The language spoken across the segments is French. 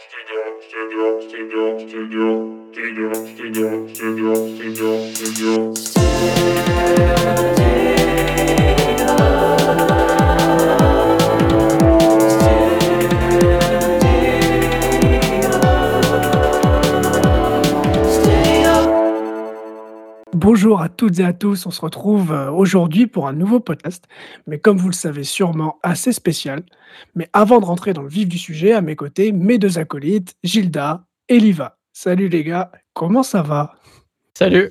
Studio, Bonjour à toutes et à tous, on se retrouve euh, aujourd'hui pour un nouveau podcast, mais comme vous le savez sûrement assez spécial. Mais avant de rentrer dans le vif du sujet, à mes côtés, mes deux acolytes, Gilda et Liva. Salut les gars, comment ça va? Salut,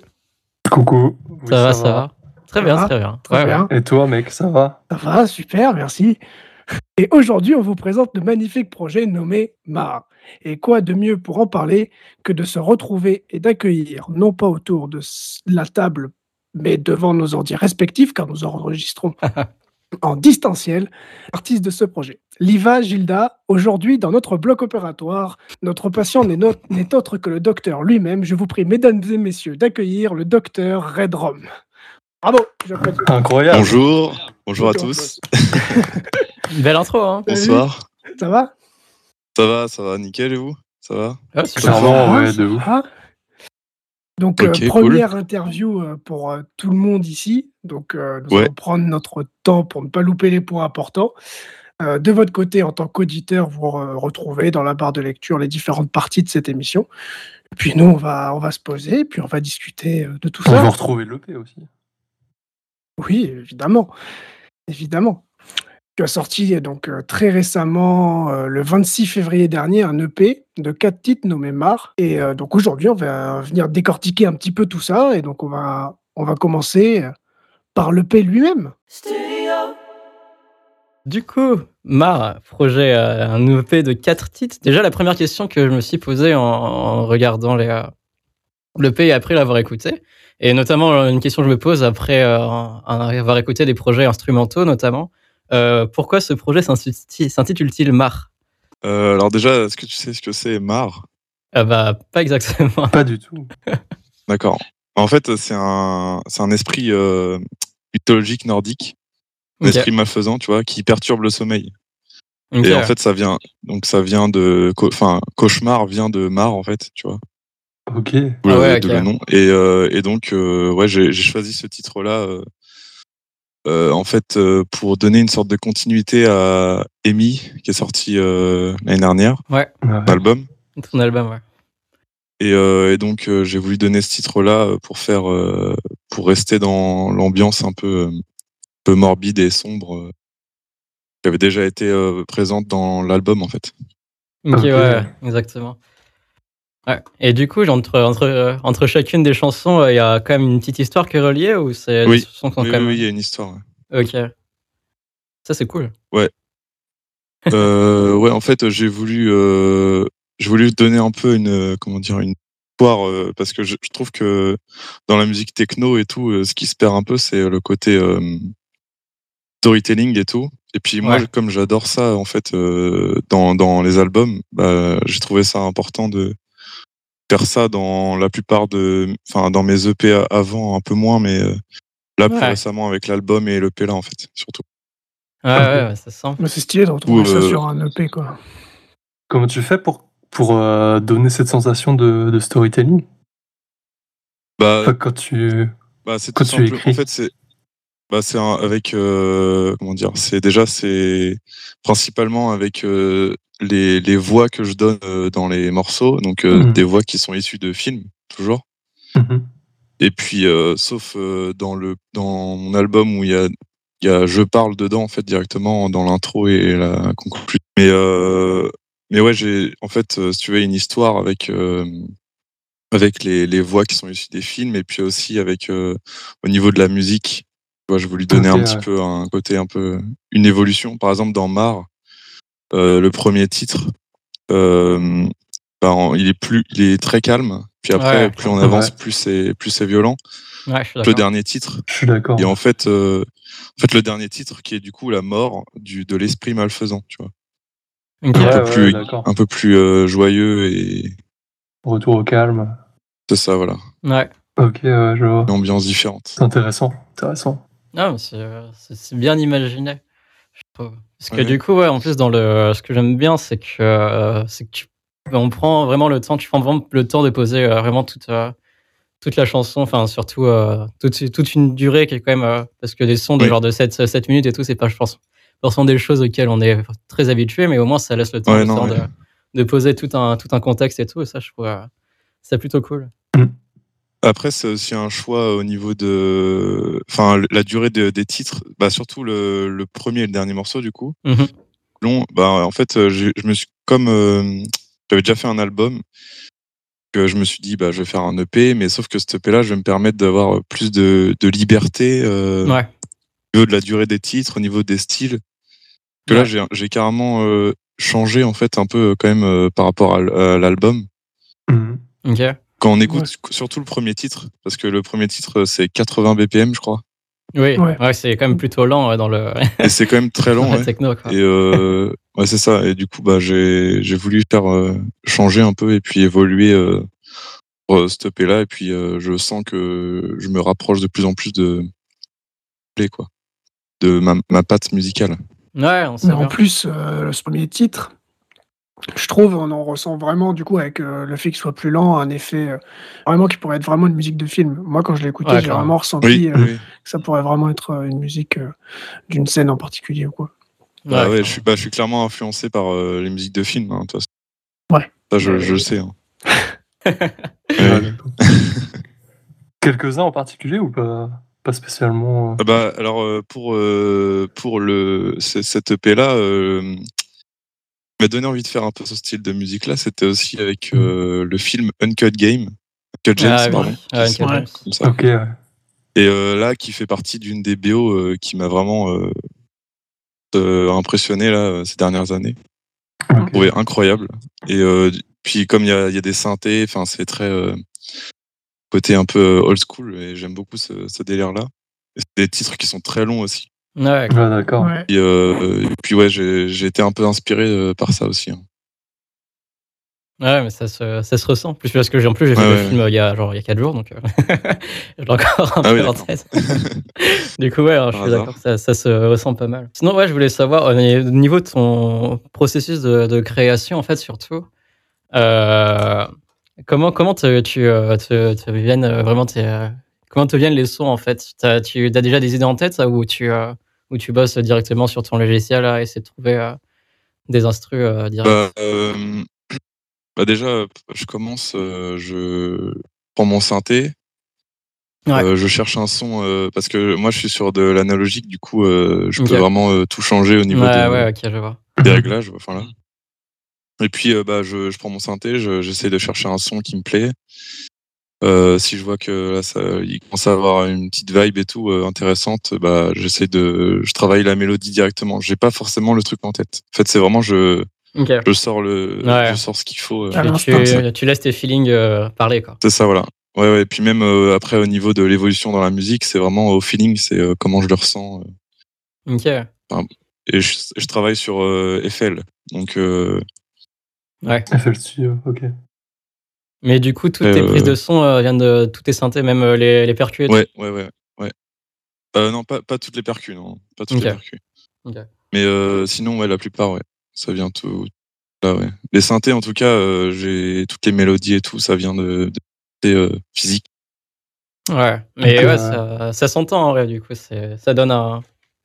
Coucou. Oui, ça, va, ça va. Très Ça bien, va très bien. Très Ouais, bien. Et toi, mec, ça va? Ça va, super, merci. Et aujourd'hui, on vous présente le magnifique projet nommé MAR. Et quoi de mieux pour en parler que de se retrouver et d'accueillir, non pas autour de la table, mais devant nos ordi respectifs, car nous enregistrons en distanciel, artistes de ce projet. Liva, Gilda, aujourd'hui, dans notre bloc opératoire, notre patient n'est no- n'est autre que le docteur lui-même. Je vous prie, mesdames et messieurs, d'accueillir le docteur Redrom. Bravo. Incroyable. Bonjour, bonjour à tous. Belle intro, hein bonsoir. Ça va? Ça va, ça va, nickel et vous? Ça va? Super. Ah, ouais, de va? Donc, euh, première interview euh, pour euh, tout le monde ici. Donc, euh, nous Ouais. allons prendre notre temps pour ne pas louper les points importants. Euh, de votre côté, en tant qu'auditeur, vous euh, retrouvez dans la barre de lecture les différentes parties de cette émission. Et puis nous, on va, on va se poser, puis on va discuter euh, de tout On ça. va retrouver l'EP aussi. Oui, évidemment. Évidemment. Tu as sorti donc euh, très récemment, euh, le 26 février dernier, un EP de quatre titres nommé Mar. Et euh, donc aujourd'hui, on va venir décortiquer un petit peu tout ça. Et donc on va, on va commencer par l'EP lui-même. Du coup, Mar, projet, euh, un EP de quatre titres. Déjà, la première question que je me suis posée en, en regardant les, euh, l'EP et après l'avoir écouté, et notamment une question que je me pose après euh, avoir écouté des projets instrumentaux notamment, euh, pourquoi ce projet s'intitule-t-il Mar? Euh, Alors déjà, est-ce que tu sais ce que c'est Mar? Ah Bah, pas exactement. Pas du tout. D'accord. En fait, c'est un, c'est un esprit euh, mythologique nordique, un esprit malfaisant, tu vois, qui perturbe le sommeil. Et en fait, ça vient, donc ça vient de, enfin, cauchemar vient de Mar, en fait, tu vois, Ok. Ah ouais, ok. le nom. Et, euh, et donc, euh, ouais, j'ai j'ai choisi ce titre-là, euh, en fait, euh, pour donner une sorte de continuité à Amy, qui est sorti euh, l'année dernière, Ouais. l'album. Ton album, ouais. Et, euh, et donc euh, j'ai voulu donner ce titre-là pour faire, euh, pour rester dans l'ambiance un peu, euh, un peu morbide et sombre euh, qui avait déjà été euh, présente dans l'album en fait. Ok, Ok. ouais, exactement. Ouais. Et du coup, entre, entre, euh, entre chacune des chansons, euh, il y a quand même une petite histoire qui est reliée ou c'est Oui. Oui, quand oui, même... oui, il y a une histoire. ouais. Ok. Ça, c'est cool. Euh, ouais, en fait, j'ai voulu, euh, j'ai voulu donner un peu une, comment dire, une histoire euh, parce que je, je trouve que dans la musique techno et tout, ce qui se perd un peu, c'est le côté storytelling et tout. Et puis moi, Ouais. comme j'adore ça, en fait, euh, dans, dans les albums, bah, j'ai trouvé ça important de faire ça dans la plupart de, enfin, dans mes EP avant, un peu moins, mais euh, là, plus récemment avec l'album et l'EP là, en fait, surtout. Ouais, ouais, ouais, ça sent. Mais C'est stylé de retrouver Ou, ça euh, sur un EP, quoi. Comment tu fais pour, pour euh, donner cette sensation de, de storytelling? Bah, Enfin, Quand tu. Bah, c'est Quand tout tu simple. écris. En fait, c'est bah, c'est un- avec euh, comment dire. C'est déjà c'est principalement avec euh, les, les voix que je donne euh, dans les morceaux, donc euh, Mhm. des voix qui sont issues de films toujours. Mhm. Et puis euh, sauf dans le dans mon album où il y a il y a je parle dedans en fait directement dans l'intro et la conclusion. Mais euh, mais ouais j'ai en fait si tu veux une histoire avec euh, avec les, les voix qui sont issues des films et puis aussi avec euh, au niveau de la musique. Je voulais donner un petit peu un côté un peu une évolution. Par exemple dans Mar, le premier titre, euh, ben, il est plus il est très calme. Puis après Ouais. plus on avance Ouais. plus c'est plus c'est violent. Ouais, Le dernier titre Je suis d'accord. et en fait, euh, en fait, le dernier titre qui est du coup la mort du, de l'esprit malfaisant, tu vois. Un, Ouais, peu ouais, plus, d'accord. un peu plus euh, joyeux et Retour au calme. c'est ça, voilà. Ouais. Ok, ouais, je vois. Une ambiance différente. C'est intéressant. Intéressant. Euh, c'est bien imaginé. Parce que Ouais. du coup, ouais, en plus, dans le, ce que j'aime bien, c'est que, euh, que tu on prend vraiment le temps, tu prends vraiment le temps de poser euh, vraiment toute, euh, toute la chanson, enfin surtout euh, toute, toute une durée qui est quand même, parce que des sons de Oui. genre de 7, 7 minutes et tout, c'est pas, je pense, forcément des choses auxquelles on est très habitué, mais au moins ça laisse le temps Ouais, non, de, de poser tout un, tout un contexte et tout, et ça je trouve ça plutôt cool. Après, c'est aussi un choix au niveau de, enfin, la durée de- des titres, bah surtout le, le premier et le dernier morceau du coup. Mhm. Long, bah en fait, euh, je me suis comme euh, j'avais déjà fait un album, que je me suis dit bah je vais faire un EP, mais sauf que cet EP là, je vais me permettre d'avoir plus de, de liberté euh, Ouais. au niveau de la durée des titres, au niveau des styles. Que là, Ouais. j'ai j'ai carrément euh, changé en fait un peu quand même euh, par rapport à l'album. Mhm. Ok. Quand on écoute surtout le premier titre, parce que le premier titre euh, c'est 80 BPM, je crois. Oui, Ouais. ouais. c'est quand même plutôt lent ouais, dans le Et c'est quand même très la ouais. techno. Quoi. Et euh, ouais, c'est ça. Et du coup, bah, j'ai j'ai voulu faire euh, changer un peu et puis évoluer euh, pour EP là. Et puis euh, je sens que je me rapproche de plus en plus de quoi, de ma, ma patte musicale. Ouais, on sait Mais en plus, euh, ce premier titre, je trouve, on en ressent vraiment, du coup, avec euh, le fait qu'il soit plus lent, un effet euh, vraiment qui pourrait être vraiment une musique de film. Moi, quand je l'ai écouté, Ouais, j'ai vraiment ressenti Oui, euh, oui. que ça pourrait vraiment être euh, une musique euh, d'une scène en particulier. ou Quoi. Bah, ouais, Ouais, je suis, bah, je suis clairement influencé par euh, les musiques de films. Hein, de toute façon. Ouais. Ça, je, je sais. hein. Quelques-uns en particulier ou pas, pas spécialement Ah Bah, alors euh, pour euh, pour le cette EP là, euh, m'a donné envie de faire un peu ce style de musique là. C'était aussi avec euh, le film Uncut Game, Uncut James, Ah oui. pardon, Ah, qui Uncut s'appelle James. comme ça. Ok, ouais. Et euh, là, qui fait partie d'une des BO euh, qui m'a vraiment euh, euh, impressionné là ces dernières années. Ok. trouvé incroyable. Et euh, puis comme il y a, il y a des synthés, enfin c'est très euh, côté un peu old school et j'aime beaucoup ce, ce délire là. Et c'est des titres qui sont très longs aussi. Ouais, Ouais, d'accord. Ouais. Et, euh, et puis ouais, j'ai j'ai été un peu inspiré euh, par ça aussi. hein. Ouais, mais ça se, ça se ressent. Plus parce que j'ai en plus j'ai fait Ouais, le ouais, film il y a genre il y a 4 jours donc euh, je l'ai encore un Ah oui, peu en d'accord. tête. du coup ouais, alors, je suis d'accord, ça, ça se ressent pas mal. Sinon ouais, je voulais savoir au niveau de ton processus de, de création en fait surtout euh, comment comment te, tu te, te viennent vraiment tes, comment te viennent les sons en fait? T'as, Tu as déjà des idées en tête ça, ou tu euh, ou tu bosses directement sur ton logiciel et essayer de trouver euh, des instrus euh, direct Bah, euh, bah déjà, je commence, je prends mon synthé, Ouais. je cherche un son parce que moi je suis sur de l'analogique, du coup je peux vraiment tout changer au niveau Ouais, de, ouais, ok, je vois. des réglages. Enfin là. Et puis bah je, je prends mon synthé, je- j'essaie de chercher un son qui me plaît. Euh, si je vois que là ça, il commence à avoir une petite vibe et tout euh, intéressante, bah j'essaie de, je travaille la mélodie directement. J'ai pas forcément le truc en tête. En fait c'est vraiment je, je sors le, Ouais. je sors ce qu'il faut. euh. Tu, laisses tes feelings euh, parler, quoi. C'est ça, voilà. Ouais, ouais. Et puis même euh, après, au niveau de l'évolution dans la musique, c'est vraiment au feeling, c'est euh, comment je le ressens. euh. Ok. Et je, je travaille sur euh, FL. Donc, euh, Ouais. FL Studio, ok. Mais du coup, toutes Euh, tes prises de son euh, viennent de toutes tes synthés, même euh, les, les percus et tout. ouais, ouais, ouais. ouais. Euh, non, pas, pas toutes les percus, non. Pas toutes les percus. Mais euh, sinon, ouais, la plupart, ouais. Ça vient tout. Là, ouais. Les synthés, en tout cas, euh, j'ai toutes les mélodies et tout, ça vient de, de, euh, physique. Ouais. Mais Donc, ouais, euh, ça, ça s'entend en vrai, du coup. c'est- Ça donne un.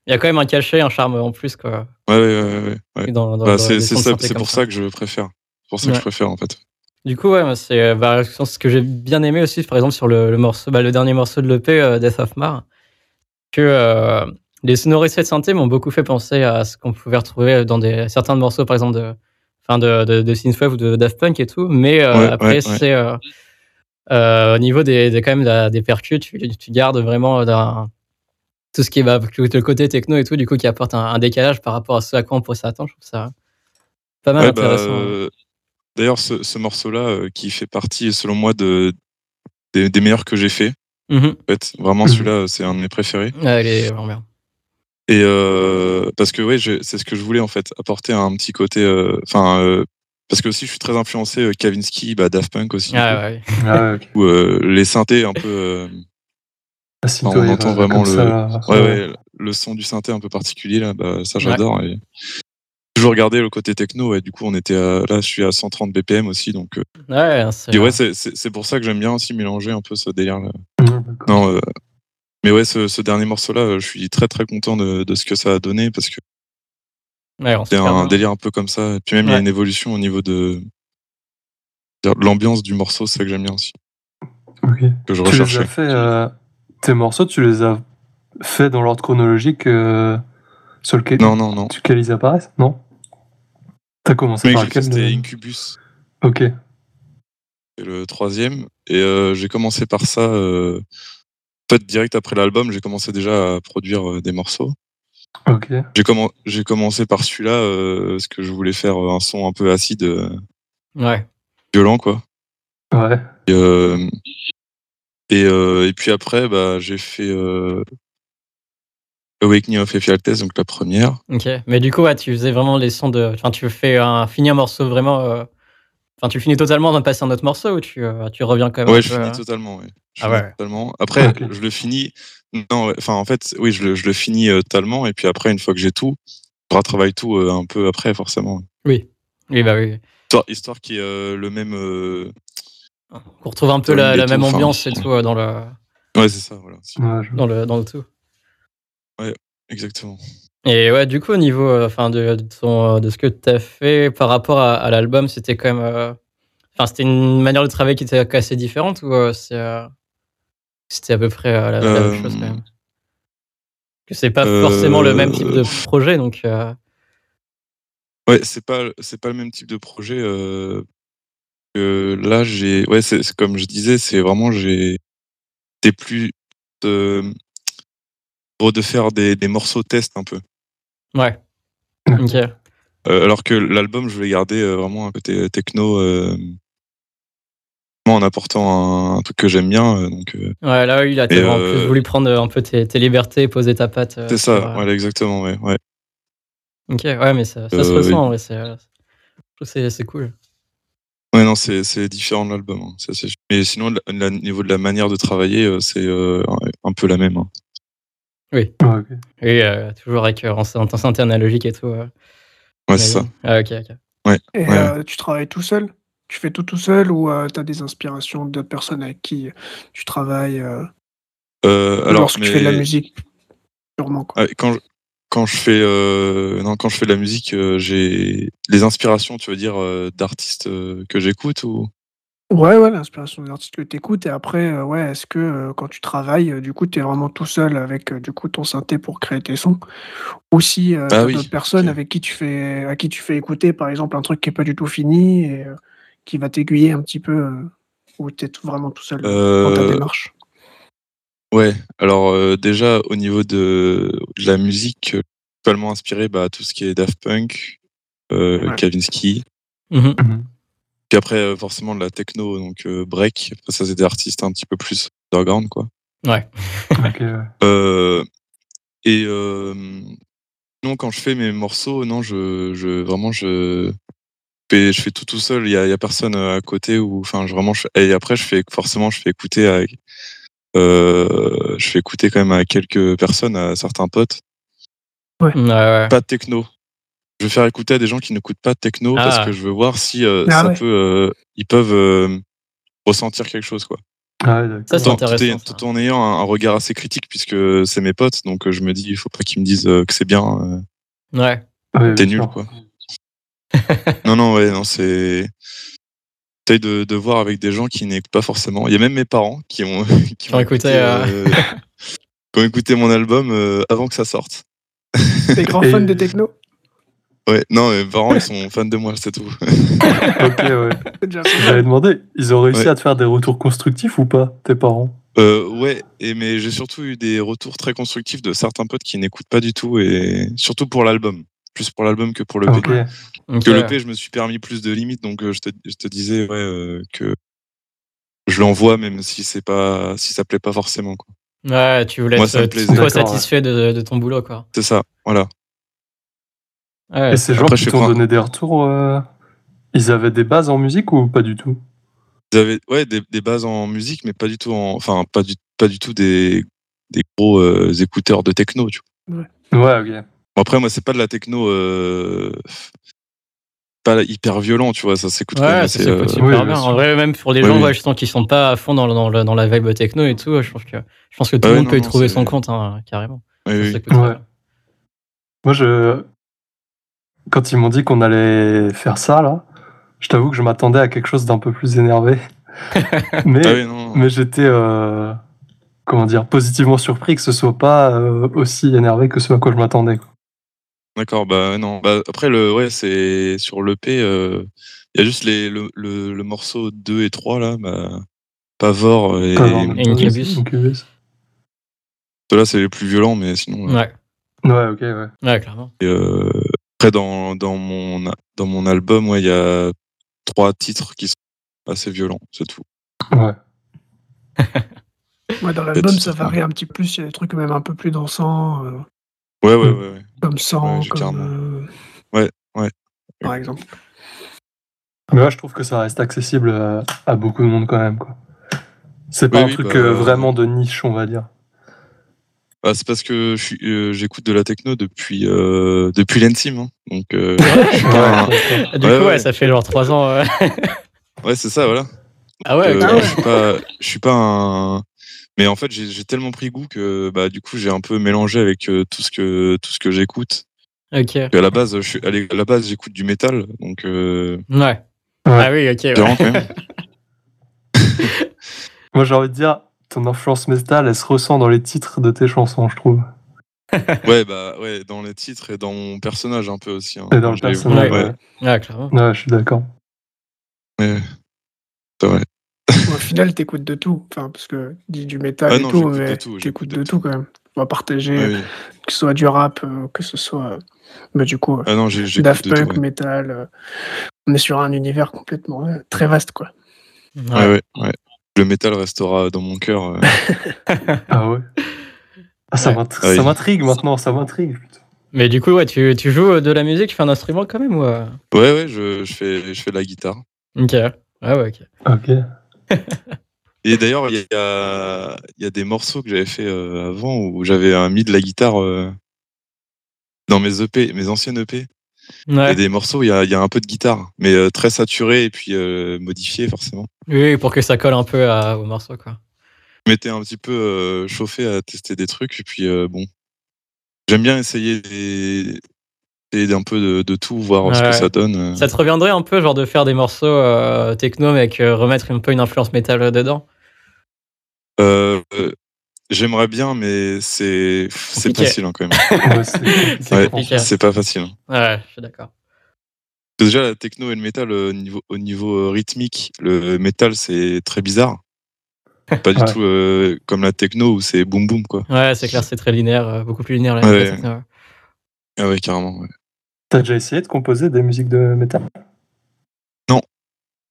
Il y a quand même un cachet, un charme en plus, quoi. Ouais, ouais, ouais, ouais. Bah, c'est ça, pour ça que je préfère. C'est pour ça que je préfère, en fait. Du coup, ouais, c'est bah, ce que j'ai bien aimé aussi, par exemple, sur le, le morceau, bah, le dernier morceau de l'EP, euh, Death of Mar, que euh, les sonorités de synthé m'ont beaucoup fait penser à ce qu'on pouvait retrouver dans des, certains morceaux, par exemple, de, enfin, de, de, de Synthwave ou de Daft Punk et tout. Mais euh, Ouais, après, ouais, c'est euh, euh, au niveau des, des, quand même, des percus, tu, tu gardes vraiment tout ce qui est bah, le côté techno et tout, du coup, qui apporte un, un décalage par rapport à ce à quoi on pourrait s'attendre. Je trouve ça pas mal bah, intéressant. euh, D'ailleurs, ce, ce morceau-là, euh, qui fait partie, selon moi, de, des, des meilleurs que j'ai fait. Mhm. En fait, vraiment, Mhm. celui-là, c'est un de mes préférés. Ouais, il est vraiment bien. Et euh, parce que j'ai- c'est ce que je voulais en fait, apporter un petit côté. euh, Enfin, euh, parce que aussi, je suis très influencé euh, Kavinsky, bah, Daft Punk aussi. Ah, ouais. Ah ouais, ok. Où euh, les synthés un peu. euh, Ah, on entend vraiment le- ça, ouais, ouais, le son du synthé un peu particulier là, bah, ça j'adore. Et, toujours regardé le côté techno. Et du coup, on était à- là, je suis à 130 BPM aussi. Donc, euh, Ouais, c'est ouais, c'est- c'est pour ça que j'aime bien aussi mélanger un peu ce délire-là. Ouais, d'accord. Non, euh, mais ouais, ce, ce dernier morceau-là, euh, je suis très très content de, de ce que ça a donné parce que ouais, c'est un bien. délire un peu comme ça. Et puis même, il y a une évolution au niveau de de l'ambiance du morceau, c'est ça que j'aime bien aussi, Ok. que je Tu les as recherchais. fait, euh, tes morceaux, tu les as fait dans l'ordre chronologique euh, sur lequel, Non, non, non. sur lequel ils apparaissent? Non? T'as commencé Oui, par lequel c'était Incubus, Ok. c'est le troisième. Et euh, j'ai commencé par ça. euh, En fait, direct après l'album, j'ai commencé déjà à produire euh, des morceaux. Ok. J'ai commen- j'ai commencé par celui-là euh, parce que je voulais faire un son un peu acide, euh, Ouais. violent, quoi. Ouais. Et, euh, et, euh, et puis après, bah, j'ai fait euh, Awakening of Ephialtes, donc la première. Ok. Mais du coup, ouais, tu faisais vraiment les sons de. Enfin, tu fais un finis un morceau vraiment. euh, Enfin, tu finis totalement avant de passer un autre morceau ou tu, euh, tu reviens quand même Ouais, un je peu, finis euh, totalement. Ouais. Je Ah finis ouais. totalement. Après, je le finis. Non, enfin, en fait, oui, je le, je le finis totalement. Et puis après, une fois que j'ai tout, je retravaille tout un peu après, forcément. Oui. Oui, bah oui. Histoire, histoire qu'il y ait euh, le même. Pour retrouver un peu la, même tout, enfin, ambiance et tout dans le, Ouais, c'est ça, voilà. Dans le, dans le tout. Exactement. Et ouais, du coup, au niveau euh, enfin, de, de, ton, euh, de ce que tu as fait par rapport à, à l'album, c'était quand même. euh, Enfin, c'était une manière de travailler qui était assez différente ou c'était à peu près la, la même chose quand même? Que c'est pas euh, forcément le même type de projet, donc. euh, Ouais, c'est pas c'est pas le même type de projet. Euh, là, j'ai ouais, c'est comme je disais, c'est vraiment j'ai c'était plus de gros de faire des, des morceaux test un peu. Ouais. Ok. Euh, alors que l'album, je voulais garder euh, vraiment un côté techno, euh, en apportant un, un truc que j'aime bien. donc Ouais, là, oui, vraiment euh, plus voulu prendre un peu tes, tes libertés, poser ta patte. c'est ça, euh, voilà, exactement, ouais, ouais. Ok, ouais, mais ça, ça se ressent, ouais, c'est, je trouve que c'est, c'est cool. Ouais, non, c'est c'est différent de l'album. hein. Mais sinon, au niveau de la manière de travailler, c'est euh, un peu la même. hein. Ouais, ok. Oui, euh, toujours avec euh, en, en synthé analogique et tout. euh, Ouais, c'est ça. Ah, ok, ok. Et Ouais. euh, tu travailles tout seul? Tu fais tout tout seul ou tu as des inspirations d'autres personnes avec qui tu travailles euh, Euh, alors, lorsque tu fais de la musique? Purement quoi. Quand je, quand je fais euh, non quand je fais de la musique, euh, j'ai les inspirations, tu veux dire euh, d'artistes euh, que j'écoute ou? Ouais, ouais, l'inspiration des artistes que tu écoutes. Et après, euh, ouais, est-ce que euh, quand tu travailles, euh, du coup, tu es vraiment tout seul avec euh, du coup ton synthé pour créer tes sons? Ou si euh, Ah oui, d'autres personnes ok. avec qui tu fais, à qui tu fais écouter, par exemple, un truc qui est pas du tout fini et euh, qui va t'aiguiller un petit peu, euh, ou tu es vraiment tout seul euh, dans ta démarche? Ouais, alors euh, déjà au niveau de, de la musique, totalement inspiré bah, tout ce qui est Daft Punk, euh, Ouais. Kavinsky, Mhm. Mhm. Puis après euh, forcément de la techno, donc euh, Break, Après, ça c'est des artistes un petit peu plus underground quoi. Ouais. Euh, et euh, non, quand je fais mes morceaux, non, je, je vraiment je fais, je fais tout tout seul. Il y a, il y a personne à côté ou enfin, je, vraiment. je- et après, je fais forcément, je fais écouter à, euh, je fais écouter quand même à quelques personnes, à certains potes. Ouais, ouais. Pas de techno. Je vais faire écouter à des gens qui n'écoutent pas de techno Ah. parce que je veux voir si euh, Ah ça ouais. peut, euh, ils peuvent euh, ressentir quelque chose quoi. Ah ouais. Ça, Tout en, tout, ça. ayant un, un regard assez critique puisque c'est mes potes, donc je me dis il faut pas qu'ils me disent que c'est bien, euh, Ouais. T'es nul sûr. quoi. non non ouais non c'est j'essaye de, de voir avec des gens qui n'écoutent pas forcément. Il y a même mes parents qui ont qui ont écouté, euh, qui ont écouté mon album avant que ça sorte. T'es grand fan de techno? Ouais non mes parents ils sont fans de moi c'est tout. Ok, ouais. J'avais demandé, ils ont réussi Ouais. à te faire des retours constructifs ou pas, tes parents? Euh, ouais, et mais j'ai surtout eu des retours très constructifs de certains potes qui n'écoutent pas du tout et surtout pour l'album, plus pour l'album que pour le. P. Que le P, je me suis permis plus de limites, donc euh, je te, je te disais ouais, euh, que je l'envoie même si c'est pas si ça plaît pas forcément quoi. Ouais, tu voulais Moi, être toi satisfait de, de ton boulot, quoi. C'est ça, voilà. Ouais. Et ces gens Après, qui t'ont donné des retours, euh, ils avaient des bases en musique ou pas du tout? Ils avaient ouais des, des bases en musique, mais pas du tout en, enfin pas du pas du tout des des gros euh, écouteurs de techno, tu Ouais, ok. Bon, après, moi, c'est pas de la techno. euh, Pas hyper violent, tu vois, ça s'écoute quand même Ouais, ça assez, s'écoute euh, super oui, bien. bien En vrai, même pour des Oui, gens oui. ouais, justement, qui sont pas à fond dans, dans, dans la vibe techno et tout, je pense que, je pense que tout Ah le ouais, monde non, peut y trouver son compte, hein, carrément. oui, Ça oui. Moi, je. Quand ils m'ont dit qu'on allait faire ça, là, je t'avoue que je m'attendais à quelque chose d'un peu plus énervé. mais Ah oui, non. mais j'étais. euh, Comment dire Positivement surpris que ce soit pas euh, aussi énervé que ce à quoi je m'attendais. D'accord, bah non. Bah, après, le, ouais, c'est sur l'EP, il y a juste les, le, le, le morceau 2 et 3, là, bah, Pavor et, Pas vraiment. Et Incubus. Incubus. ceux-là, c'est les plus violents, mais sinon. ouais. Ouais, Ouais, ok, ouais. ouais, clairement. Et, euh, après, dans, dans, mon, dans mon album, ouais, il y a trois titres qui sont assez violents, c'est tout. Ouais. Ouais, dans l'album, ça varie un petit plus. Il y a des trucs même un peu plus dansants, euh, Ouais, ouais, ouais. ouais. comme Sang, Ouais, comme. euh, Ouais, ouais. Par exemple. Mais ouais, je trouve que ça reste accessible à, à beaucoup de monde quand même. quoi. C'est pas Oui, un oui, truc bah, euh, vraiment de niche, on va dire. Bah, c'est parce que euh, j'écoute de la techno depuis, euh, depuis l'Ensim. Hein. Donc, euh, pas Ah, Du Ouais, coup, ouais, ouais. ça fait genre 3 ans. euh. Ouais, c'est ça, voilà. Ah ouais, Euh. Ah. Je suis pas, je suis pas un. Mais en fait, j'ai tellement pris goût que bah du coup j'ai un peu mélangé avec euh, tout ce que tout ce que j'écoute. Ok. À la base, je suis à la- base j'écoute du métal, donc euh, Ouais. Ah oui, ok. quand même. Moi, j'ai envie de dire, ton influence métal, elle se ressent dans les titres de tes chansons, je trouve. ouais, bah ouais, dans les titres et dans mon personnage un peu aussi. hein. Et dans le personnage, ouais, ouais. Ouais, clairement. Ouais, je suis d'accord. C'est vrai. Au final, t'écoutes de tout. Enfin, parce que dis du métal Ah et non, tout, mais t'écoutes de de tout quand même. On va partager, Ouais, oui. que ce soit du rap, euh, que ce soit. Bah, du coup, euh, Ah non, Daft tout. Punk, Ouais. métal. euh, on est sur un univers complètement très vaste, quoi. Ouais. Ouais, ouais, ouais. Le métal restera dans mon cœur. euh. Ah ouais. Ah, ça Ouais. m'int- Ah oui. ça m'intrigue maintenant, ça m'intrigue. Mais du coup, ouais, tu, tu joues de la musique, tu fais un instrument quand même ou euh? Ouais, ouais, je, je fais je fais de la guitare. Ok. Ouais, ouais, ok. Ok. Et d'ailleurs, il y a, il y a des morceaux que j'avais fait euh, avant où j'avais euh, mis de la guitare euh, dans mes EP, mes anciennes EP. Il y a des morceaux il y a, il y a un peu de guitare, mais euh, très saturé et puis euh, modifié forcément. Oui, pour que ça colle un peu à- au morceau, quoi. Je m'étais un petit peu euh, chauffé à tester des trucs et puis bon, j'aime bien essayer des, essayer un peu de, de tout, voir ce que ça donne. Ça te reviendrait un peu, genre, de faire des morceaux euh, techno, mais avec euh, remettre un peu une influence métal dedans? Euh, J'aimerais bien, mais c'est c'est facile hein, quand même. Ouais, c'est pas facile. Ouais, je suis d'accord. Déjà, la techno et le métal, au niveau, au niveau euh, rythmique, le métal, c'est très bizarre. Pas du Ouais. tout euh, comme la techno où c'est boum boum, quoi. Ouais, c'est clair, c'est très linéaire, euh, beaucoup plus linéaire. la Ouais. techno, ouais. Ah ouais, carrément. ouais. T'as déjà essayé de composer des musiques de métal? Non.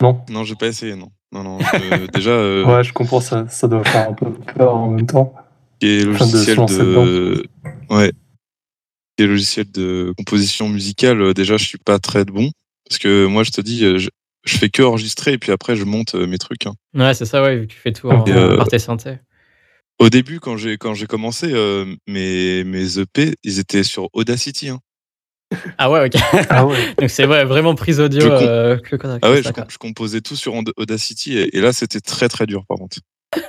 Non? Non, j'ai pas essayé, non. Non, non. déjà, euh, Ouais, je comprends, ça, ça doit faire un peu peur en même temps. qui est Enfin, de se logiciel de. Ouais. Qui est logiciel de composition musicale, euh, déjà, je suis pas très bon. Parce que moi, je te dis, euh, je, je fais que enregistrer et puis après, je monte mes trucs. hein. Ouais, c'est ça, ouais, vu que tu fais tout en, Et, euh, par tes synthés. Au début, quand j'ai quand j'ai commencé, euh, mes, mes EP, ils étaient sur Audacity. hein. Ah ouais, ok. Ah ouais. Donc c'est ouais, vraiment prise audio. Je euh, que, Ah ouais, ça, je, je composais tout sur Aud- Audacity et, et là c'était très très dur par contre.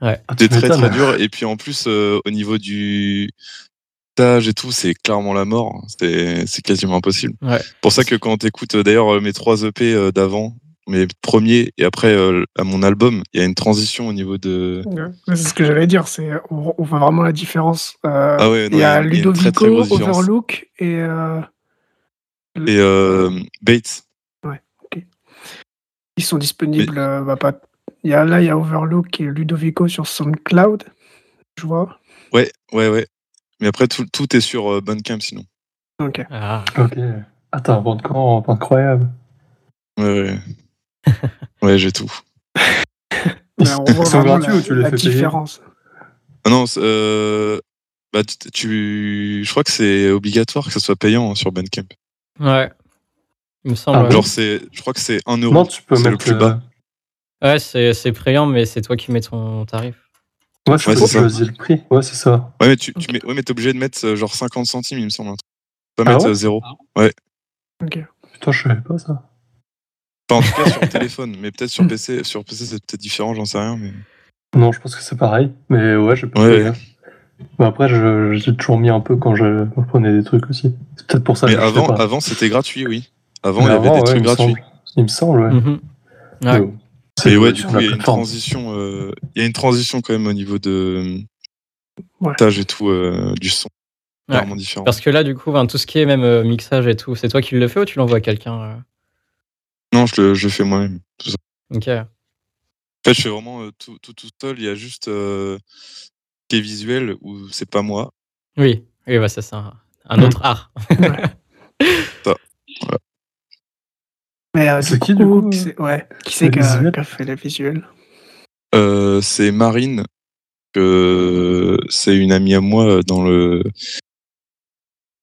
Ah, C'était très très dur et puis en plus euh, au niveau du montage et tout c'est clairement la mort. C'est c'est quasiment impossible. Ouais. Pour ça que quand t'écoutes euh, d'ailleurs euh, mes trois EP d'avant, mes premiers et après euh, à mon album, il y a une transition au niveau de. Ouais, C'est ce que j'allais dire, c'est on, on voit vraiment la différence. Euh, Ah ouais, non, il y a il y a une très, très Ludovico. Overlook et euh, Et euh, Bates. ils sont disponibles. bah, pas... il y a, là, il y a Overlook et Ludovico sur SoundCloud, je vois. Ouais, ouais, ouais. Mais après tout, tout est sur euh, Bandcamp sinon. Ok. Ah. Ok. Un bandcamp incroyable. Ouais, ouais. Ouais, j'ai tout. Mais on voit Ils sont vraiment la, ou tu les la différence. Ah non, euh, bah, tu, tu- je crois que c'est obligatoire que ça soit payant hein, sur Bandcamp. Ouais. Il me semble. Ah ouais. Genre, c'est, je crois que c'est 1 euro. Non, tu peux c'est le mettre plus bas. euh, Ouais, c'est c'est payant, mais c'est toi qui mets ton tarif. Ouais, je Ouais, peux c'est ça. choisir le prix. Ouais, c'est ça. Ouais, mais tu, tu mets, ouais, mais t'es obligé de mettre euh, genre 50 centimes, il me semble. un truc. Pas Ah mettre ouais euh, zéro. Ok. Putain, je savais pas ça. Enfin, en tout cas sur le téléphone, mais peut-être sur PC. Sur PC, c'est peut-être différent, j'en sais rien. Mais... Non, je pense que c'est pareil. Mais ouais, je peux Ouais. Mais après, je- j'ai toujours mis un peu quand je, quand je prenais des trucs aussi. C'est peut-être pour ça Mais que avant, pas. avant c'était gratuit, oui. Avant, Mais il y avait avant, des ouais, trucs il me gratuits. semble. Il me semble, ouais. Mhm. Ouais. Mais c'est Et ouais, du coup, il y a une transition. euh, Il y a une transition quand même au niveau de Ouais. montage et tout euh, du son. Ouais. Vraiment différent. Parce que là, du coup, ben, tout ce qui est même euh, mixage et tout, c'est toi qui le fais ou tu l'envoies à quelqu'un euh Non, je le, je fais moi-même. tout ça. Ok. En fait, je fais vraiment euh, tout, tout, tout seul. Il y a juste euh, ce qui est visuel où c'est pas moi. Oui, oui bah, c'est ça. Un, un Mhm. autre art. Mais euh, C'est qui, du coup, qui c'est ouais, qui c'est a, visuels qui a fait les visuels Euh, c'est Marine, que c'est une amie à moi dans le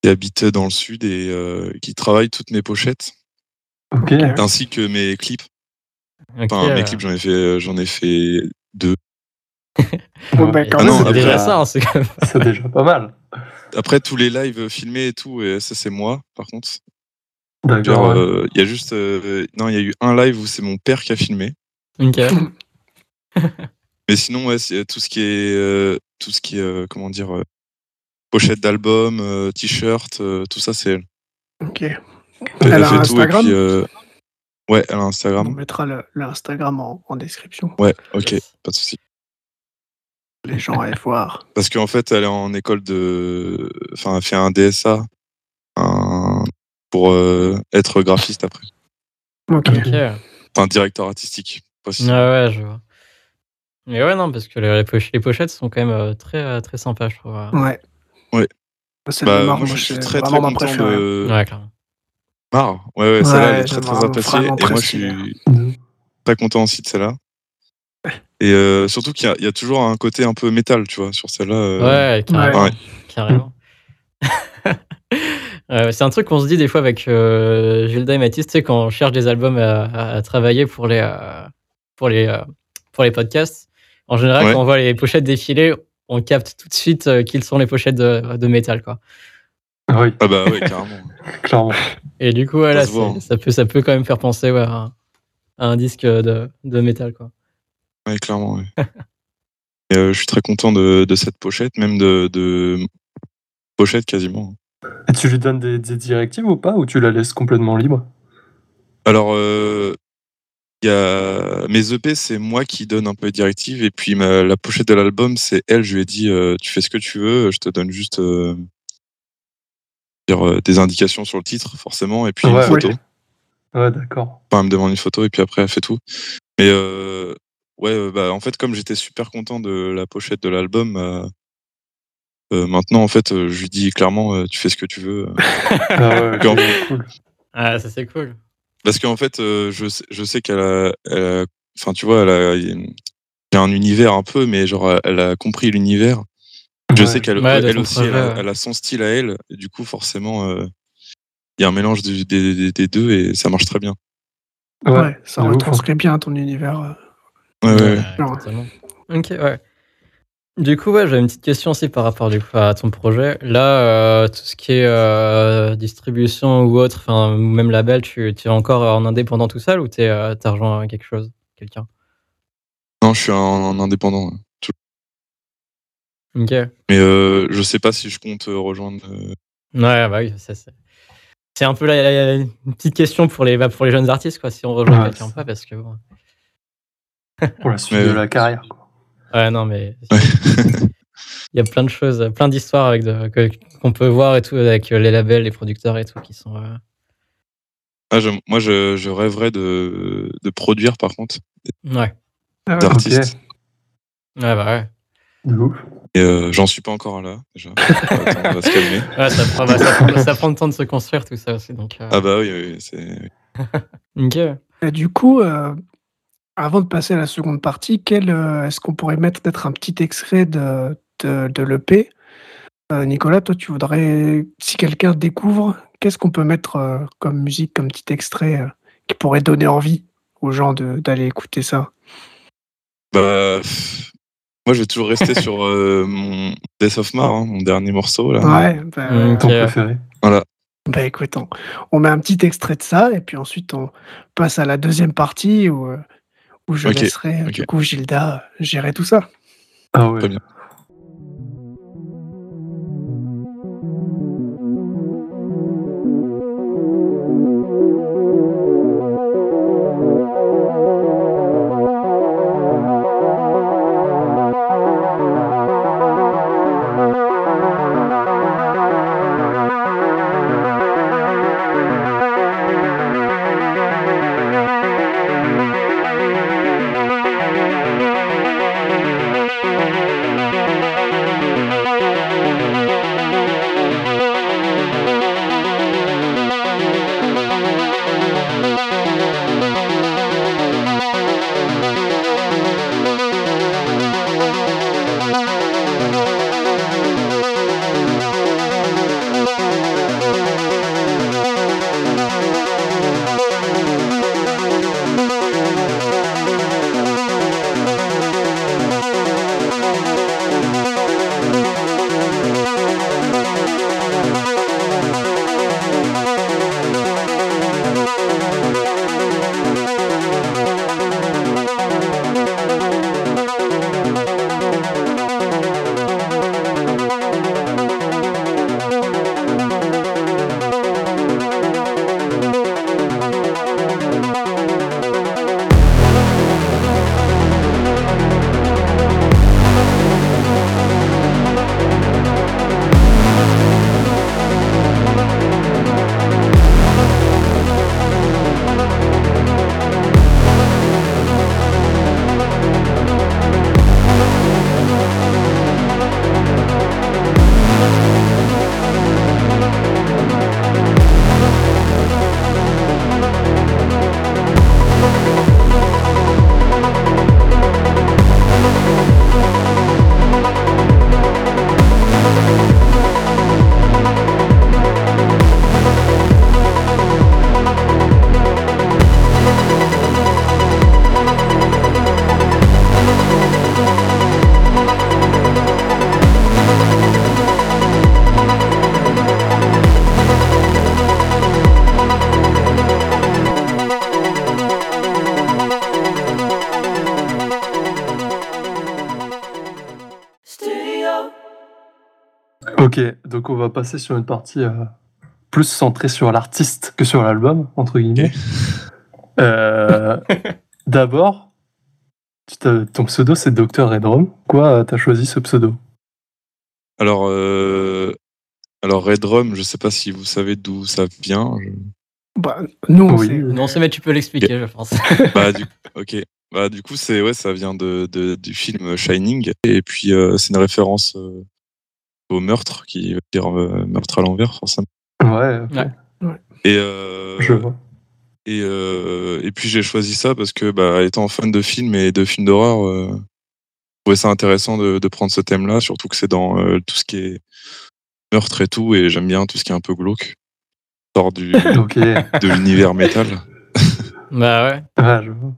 qui habite dans le sud et euh, qui travaille toutes mes pochettes Ainsi que mes clips. Enfin, mes euh, clips, j'en ai fait, euh, j'en ai fait deux. Ouais, bah, quand Ah même, non, c'est déjà ça, c'est quand même. C'est déjà pas mal. Après tous les lives filmés et tout, et ça c'est moi. Par contre, D'accord. Ouais. euh, il y a juste, euh, non, il y a eu un live où c'est mon père qui a filmé. Ok. Mais sinon, ouais, c'est tout ce qui est, euh, tout ce qui est, euh, comment dire, euh, pochette d'album, euh, t-shirt, euh, tout ça, c'est elle. Ok. Elle, a fait un tout, et Instagram puis, euh, ouais, elle a un On Instagram. mettra le, le Instagram en, en description. Ouais, ok, pas de souci. Les gens aillent voir. Parce qu'en fait, elle est en école de, enfin, elle fait un DSA, un- pour euh, être graphiste après. Ok. Ok. Ouais, Enfin, directeur artistique. Pas si- ouais, je vois. Mais ouais, non, parce que les, les poch- les pochettes sont quand même euh, très, très sympas, je trouve. Ouais. Ouais. Bah, moi, je suis très, très content de. Ouais, clairement. Mar, ouais, ouais, celle-là, elle est très, très appréciée. Et moi, je suis De- très content aussi de celle-là. Et euh, surtout qu'il y, a- il y a toujours un côté un peu métal, tu vois, sur celle-là. euh. Ouais, carrément. Ouais. carrément. Euh, c'est un truc qu'on se dit des fois avec euh, Gilda et Mathis, tu sais, quand on cherche des albums à, travailler pour les, pour, les, pour les podcasts. En général, Ouais. quand on voit les pochettes défiler, on capte tout de suite euh, qu'ils sont les pochettes de, de métal, quoi. Ah oui, Ah bah carrément. clairement. Et du coup, ouais, là, se voit, c'est- hein. ça, peut, ça peut quand même faire penser ouais, à, à un disque de, de métal, quoi. Ouais, clairement, ouais. Et, euh, je suis très content de, de cette pochette, même de, de pochette quasiment. Et tu lui donnes des, des directives ou pas Ou tu la laisses complètement libre? Alors, euh, il y a mes EP, c'est moi qui donne un peu les directives, et puis ma- la pochette de l'album, c'est elle. Je lui ai dit, euh, tu fais ce que tu veux, je te donne juste euh, dire, euh, des indications sur le titre, forcément, et puis Ouais, une photo. ouais. Ouais, d'accord. Enfin, elle me demande une photo, et puis après, elle fait tout. Mais euh, ouais, euh, bah, en fait, comme j'étais super content de la pochette de l'album, euh, euh, maintenant, en fait, euh, je lui dis clairement, euh, tu fais ce que tu veux. Ah ouais, Quand- ok, cool. Ah, ça, c'est cool. Parce qu'en fait, euh, je, sais- je sais qu'elle a, elle a- Enfin, tu vois, elle a, il y a un univers un peu, mais genre, elle a compris l'univers. Je Ouais. sais qu'elle Ouais, elle aussi, elle, a, ouais. elle a son style à elle. Et du coup, forcément, euh, il y a un mélange des, des- des deux et ça marche très bien. Ouais, Ouais, ça hein. retranscrit bien ton univers. euh. Ouais, ouais, ouais. Ouais, totalement. Ok, ouais. Du coup, ouais, j'avais une petite question aussi par rapport du coup, à ton projet. Là, euh, tout ce qui est euh, distribution ou autre, enfin, ou même label, tu, tu es encore en indépendant tout seul ou tu as rejoint quelque chose, quelqu'un? Non, je suis un indépendant. Tout- Ok. Ouais, Mais euh, je sais pas si je compte euh, rejoindre. euh, bah oui, ça c'est. C'est un peu la, la- la- une petite question pour les, bah, pour les jeunes artistes, quoi, si on rejoint Ouais, quelqu'un ou pas, parce que bon. Pour la suite Mais- de la carrière. quoi. Ouais, non, mais. Ouais. Il y a plein de choses, plein d'histoires avec de- que- qu'on peut voir et tout, avec les labels, les producteurs et tout, qui sont. euh, ah, je- moi, je, je rêverais de, de produire, par contre, Ouais. Ah ouais. d'artistes. Ouais, bah ouais. De ouf. Et euh, j'en suis pas encore là, déjà. Attends, on va se calmer. Ouais, ça prend, bah, ça, prend, ça prend le temps de se construire tout ça aussi. Donc, euh, Ah bah oui, oui, c'est. du coup, euh, avant de passer à la seconde partie, quel, euh, est-ce qu'on pourrait mettre peut-être un petit extrait de, de, de l'EP Euh, Nicolas, toi, tu voudrais, si quelqu'un découvre, qu'est-ce qu'on peut mettre euh, comme musique, comme petit extrait euh, qui pourrait donner envie aux gens de- d'aller écouter ça? Bah, Moi, je vais toujours rester sur euh, mon Death of Mar, hein, mon dernier morceau. Là. Ouais, bah. Ton Ok. préféré. bah, écoute, on, on met un petit extrait de ça et puis ensuite on passe à la deuxième partie où, euh, où je laisserai du coup Gilda gérer tout ça. Ah ouais. Très bien. Donc on va passer sur une partie euh, plus centrée sur l'artiste que sur l'album, entre guillemets. Euh, D'abord, ton pseudo c'est Dr. Redrum. Pourquoi euh, t'as choisi ce pseudo? Alors, euh, alors Red Rum, je sais pas si vous savez d'où ça vient. je- Bah, nous, on Oui. sait. Non, c'est mais tu peux l'expliquer, je pense. Bah, du, ok. Bah, du coup, c'est ouais, ça vient de, de- du film Shining. Et puis, euh, c'est une référence euh, au meurtre, qui veut dire euh, meurtre à l'envers, forcément. Ouais, Ouais. Et, euh, je vois. et, euh, et puis, j'ai choisi ça parce que, bah, étant fan de films et de films d'horreur, euh, je trouvais ça intéressant de, de prendre ce thème-là, surtout que c'est dans euh, tout ce qui est meurtre et tout, et j'aime bien tout ce qui est un peu glauque. Sort du, Ok, ouais, de l'univers métal. bah ouais. je vois.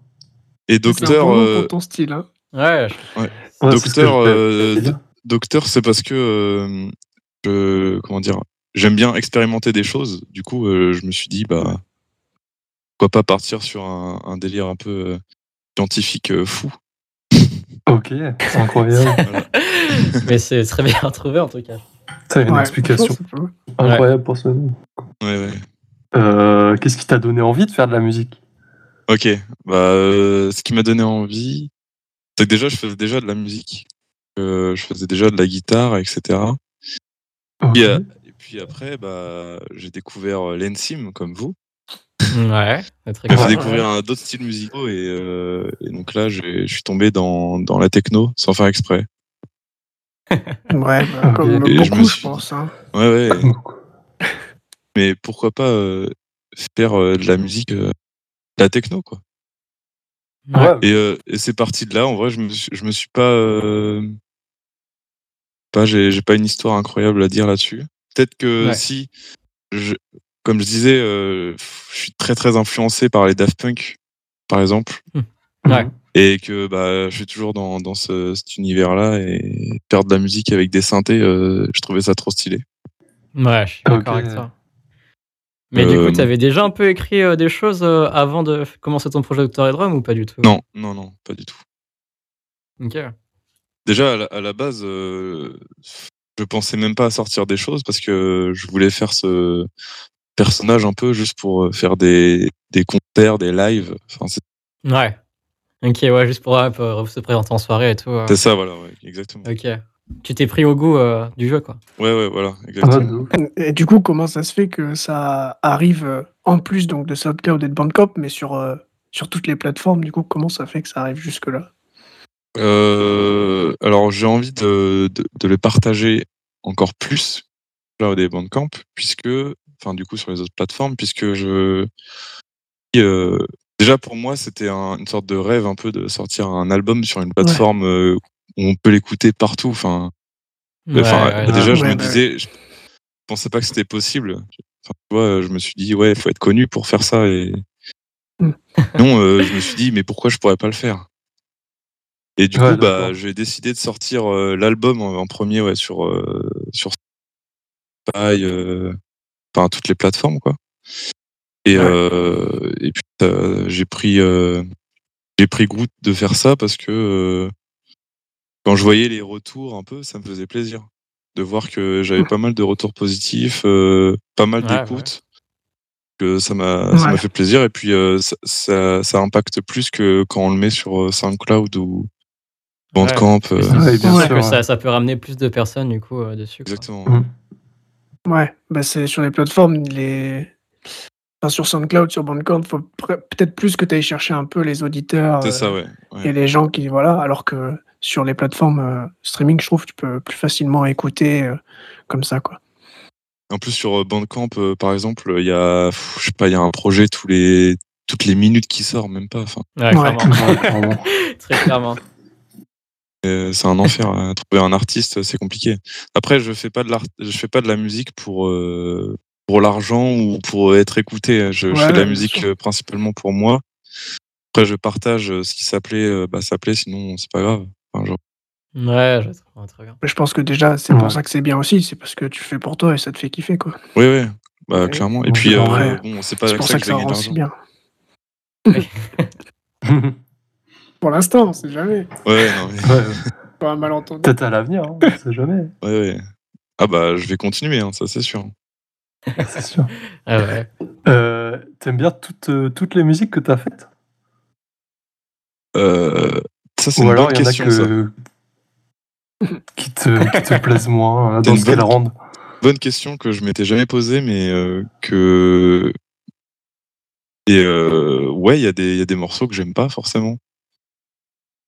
Et C'est un Docteur, bon nom euh, pour ton style. Hein. Ouais, Ouais, que Docteur, euh. Docteur, c'est parce que euh, je, comment dire, j'aime bien expérimenter des choses. Du coup, euh, je me suis dit, bah, pourquoi pas partir sur un, un délire un peu euh, scientifique euh, fou. Ok, c'est incroyable. mais c'est très bien trouvé en tout cas. T'as une Ouais, explication incroyable pour ce nom. Ouais, ouais. Euh, Qu'est-ce qui t'a donné envie de faire de la musique? Ok. Bah, euh, ce qui m'a donné envie, c'est que déjà, je faisais déjà de la musique. Euh, je faisais déjà de la guitare, etc. Et, euh, et puis après, bah, j'ai découvert euh, l'Ensim, comme vous. Ouais, c'est très cool. découvrir un- d'autres styles musicaux et, euh, et donc là, j'ai- je suis tombé dans, dans la techno sans faire exprès. Ouais, bah, Ok. comme Et beaucoup, je, suis- pense. Hein. Ouais, ouais. Mais pourquoi pas euh, faire euh, de la musique, euh, de la techno, quoi. Ouais. Et, euh, et c'est parti de là. En vrai, je me suis, je me suis pas, euh, pas, j'ai j'ai pas une histoire incroyable à dire là-dessus. Peut-être que Ouais. si, je, comme je disais, euh, je suis très très influencé par les Daft Punk, par exemple. Ouais. Et que bah, je suis toujours dans, dans ce, cet univers-là et faire de la musique avec des synthés, euh, je trouvais ça trop stylé. Ouais, je suis d'accord avec ça. Mais du Euh, coup, tu avais déjà un peu écrit euh, des choses euh, avant de commencer ton projet Doctor et Drum ou pas du tout? Non, non, non, pas du tout. Ok. Déjà, à la, à la base, euh, je pensais même pas à sortir des choses parce que je voulais faire ce personnage un peu juste pour euh, faire des, des concerts, des lives. Enfin, Ouais. Ok, ouais, juste pour, se présenter en soirée et tout. euh. c'est ça, voilà, ouais, exactement. Ok. Tu t'es pris au goût euh, du jeu, quoi. Ouais, ouais, voilà, Ah, exactement. ouf. Et du coup, comment ça se fait que ça arrive en plus donc de SoundCloud et de Bandcamp, mais sur, euh, sur toutes les plateformes Du coup, comment ça fait que ça arrive jusque-là? Euh, alors, j'ai envie de, de, de le partager encore plus là au Bandcamp, puisque, enfin, du coup, sur les autres plateformes, puisque je. euh, déjà, pour moi, c'était un- une sorte de rêve un peu de sortir un album sur une plateforme euh, où on peut l'écouter partout. Enfin, Ouais, ouais, déjà, je me ouais. disais, je pensais pas que c'était possible. Enfin, tu vois, je me suis dit, ouais, il faut être connu pour faire ça. Et Mm. non, euh, je me suis dit, mais pourquoi je pourrais pas le faire? Et du Ouais, coup, bah, j'ai décidé de sortir euh, l'album en, en premier, ouais, sur euh, sur Spotify, euh, enfin toutes les plateformes, quoi. Et Ouais. euh, et puis j'ai pris euh, j'ai pris goût de faire ça parce que euh, quand je voyais les retours un peu, ça me faisait plaisir de voir que j'avais pas mal de retours positifs, euh, pas mal Ouais, d'écoutes. Que ça m'a ça m'a fait plaisir et puis euh, ça, ça ça impacte plus que quand on le met sur SoundCloud ou Bandcamp. euh, Ouais, bien Ouais. sûr. que ça, ouais. ça peut ramener plus de personnes, du coup, euh, dessus. exactement. Mm. Ouais, bah c'est sur les plateformes, les... Enfin, sur SoundCloud, sur Bandcamp, faut pr- peut-être plus que tu ailles chercher un peu les auditeurs euh, ça, ouais. ouais. et les gens qui. Voilà, alors que sur les plateformes euh, streaming, je trouve que tu peux plus facilement écouter euh, comme ça, quoi. En plus sur Bandcamp, euh, par exemple, il y a, je sais pas, il y a un projet tous les toutes les minutes qui sort, même pas. Enfin, Ouais, Ouais. clairement. Ouais, clairement. Très clairement. Euh, c'est un enfer. hein. Trouver un artiste, c'est compliqué. Après, je fais pas de l'art, je fais pas de la musique pour euh, pour l'argent ou pour être écouté. Je, fais de la musique sûr. euh, principalement pour moi. Après, je partage euh, ce qui s'appelait, euh, bah, s'appelait, sinon c'est pas grave. Enfin, genre, Ouais, je très bien. Je pense que déjà, c'est pour ça que c'est bien aussi, c'est parce que tu fais pour toi et ça te fait kiffer, quoi. oui, oui, bah Ouais. clairement. Et puis, euh, bon, c'est pas avec pour ça que que ça gagner rend si bien. Pour l'instant, on sait jamais. Ouais, non, mais- Ouais, Pas un malentendu. Peut-être à l'avenir, hein, on sait jamais. ouais, ouais. Ah bah, je vais continuer, hein, ça c'est sûr. C'est sûr. Ah ouais. Euh, T'aimes bien toutes, euh, toutes les musiques que t'as faites? Euh, ça c'est Ou une alors bonne il y en a question. ça. que... qui, te, qui te plaisent moins, C'est dans une ce qu'elles bonne- rendent bonne question que je m'étais jamais posée, mais euh, que et euh, ouais, il y a des il y a des morceaux que j'aime pas forcément,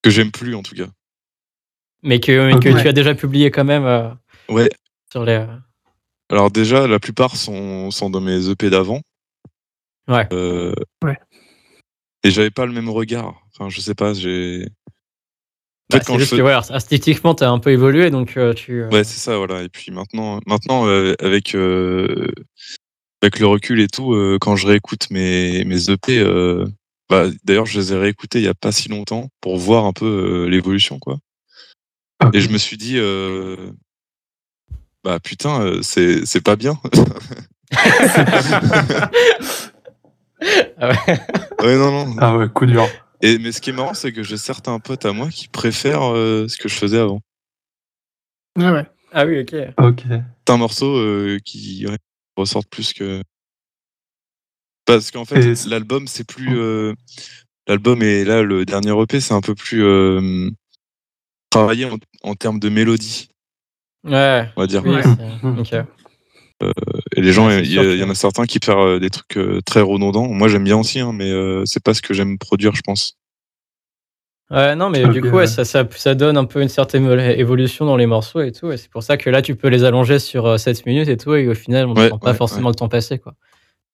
que j'aime plus en tout cas. Mais que, mais que Ok. tu as déjà publié quand même euh, Ouais. sur les. euh, Alors déjà, la plupart sont sont dans mes EP d'avant. Ouais. Euh, Ouais. Et j'avais pas le même regard. Enfin, je sais pas, j'ai. En bah, fait, quand je juste fais- que, ouais, esthétiquement, t'as un peu évolué, donc euh, tu. euh, Ouais, c'est ça, voilà. Et puis maintenant, maintenant euh, avec euh, avec le recul et tout, euh, quand je réécoute mes mes EP, euh, bah, d'ailleurs, je les ai réécoutés il y a pas si longtemps pour voir un peu euh, l'évolution, quoi. Ok. Et je me suis dit, euh, bah putain, euh, c'est c'est pas bien. Ah ouais. ouais, non, non. Ah ouais, coup dur. Et mais ce qui est marrant, c'est que j'ai certains potes à moi qui préfèrent euh, ce que je faisais avant. Ouais, ouais. Ah oui, ok. Ok. un morceau euh, qui ouais, ressortent plus que parce qu'en fait Et l'album c'est plus euh, l'album et là le dernier EP c'est un peu plus euh, travaillé en, en termes de mélodie Ouais. on va dire Oui, Ouais. c'est- ok. et les gens Ouais, il y, en a certains qui préfèrent euh, des trucs euh, très redondants moi j'aime bien aussi hein, mais euh, c'est pas ce que j'aime produire je pense Ouais, non, mais du coup, ouais, ouais. ça, ça, ça donne un peu une certaine évo- évolution dans les morceaux et tout. Et c'est pour ça que là, tu peux les allonger sur euh, 7 minutes et tout. Et au final, on ne Ouais, sent pas ouais, forcément le temps passer. Quoi.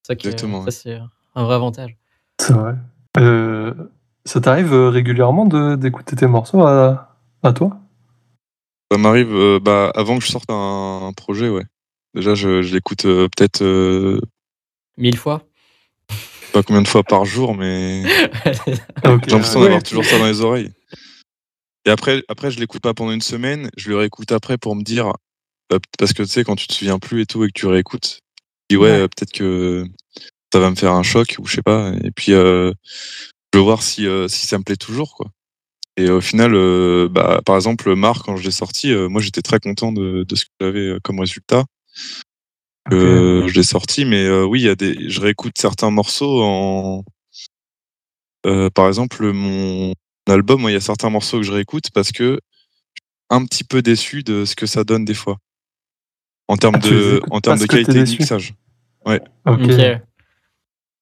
Ça, qui est- Exactement, ça c'est un vrai avantage. C'est vrai. Euh, ça t'arrive euh, régulièrement de- d'écouter tes morceaux à, à toi? Ça m'arrive euh, bah avant que je sorte un, un projet ouais déjà je, je l'écoute euh, peut-être euh, Mille fois pas combien de fois par jour, mais Ok, j'ai l'impression ouais. d'avoir toujours ça dans les oreilles. Et après, après je l'écoute pas pendant une semaine, je le réécoute après pour me dire, parce que tu sais, quand tu te souviens plus et tout, et que tu réécoutes, dis ouais, Ouais. euh, peut-être que ça va me faire un choc, ou je sais pas. Et puis, euh, je veux voir si, euh, si ça me plaît toujours, quoi. Et au final, euh, bah, par exemple, Marc, quand je l'ai sorti, moi j'étais très content de, de ce que j'avais comme résultat. Ok. Euh, je l'ai sorti, mais oui, il y a des, je réécoute certains morceaux en, par exemple, mon album, il y a certains morceaux que je réécoute parce que je suis un petit peu déçu de ce que ça donne des fois en termes Ah, de, en termes de qualité de déçu. Mixage. Ok.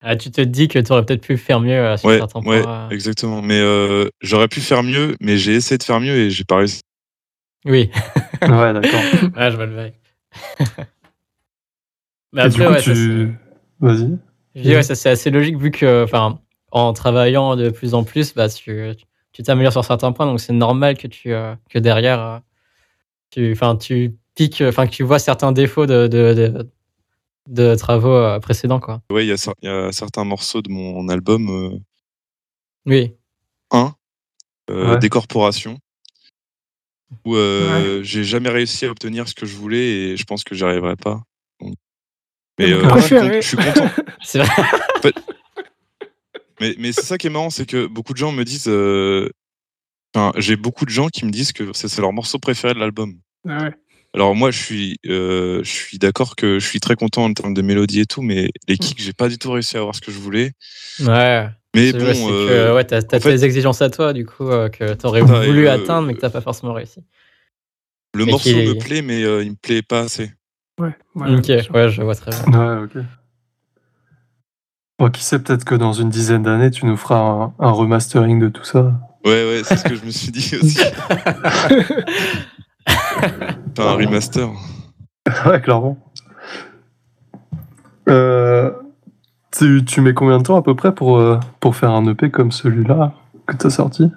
Ah, tu te dis que tu aurais peut-être pu faire mieux euh, sur Ouais, certains ouais, points. euh. exactement. Mais euh, j'aurais pu faire mieux, mais j'ai essayé de faire mieux et j'ai pas réussi. Oui, Ouais, d'accord. ouais, je vois le bail. Mais après, coup, ouais, tu. Vas-y. Je dis, ouais, ça c'est assez logique vu que, enfin, en travaillant de plus en plus, bah, tu tu t'améliores sur certains points, donc c'est normal que tu euh, que derrière, euh, tu, enfin, tu piques, enfin, que tu vois certains défauts de de, de, de travaux euh, précédents, quoi. Ouais, il y, a cer- il y a certains morceaux de mon album euh, Oui, 1, euh, Ouais. Décorporation, où euh, j'ai jamais réussi à obtenir ce que je voulais et je pense que j'y arriverai pas. Donc- Mais euh, je, suis je content. c'est vrai. Mais, mais c'est ça qui est marrant, c'est que beaucoup de gens me disent. euh, Enfin, j'ai beaucoup de gens qui me disent que c'est c'est leur morceau préféré de l'album. Ouais. Alors moi, je suis, euh, je suis d'accord que je suis très content en termes de mélodie et tout, mais les kicks, j'ai pas du tout réussi à avoir ce que je voulais. Ouais. Mais bon, ouais, c'est euh, que ouais, t'as fait- tes exigences à toi, du coup, euh, que t'aurais voulu atteindre, mais que t'as pas forcément réussi. le et morceau me plaît, mais euh, il me plaît pas assez. Ouais. ouais, ok, ouais, je vois très bien. Ouais, ok. Bon, qui sait, peut-être que dans une dizaine d'années, tu nous feras un, un remastering de tout ça. Ouais, ouais, c'est ce que je me suis dit aussi. Un remaster. ouais, clairement. Euh, tu, tu mets combien de temps à peu près pour, euh, pour faire un EP comme celui-là que tu as sorti?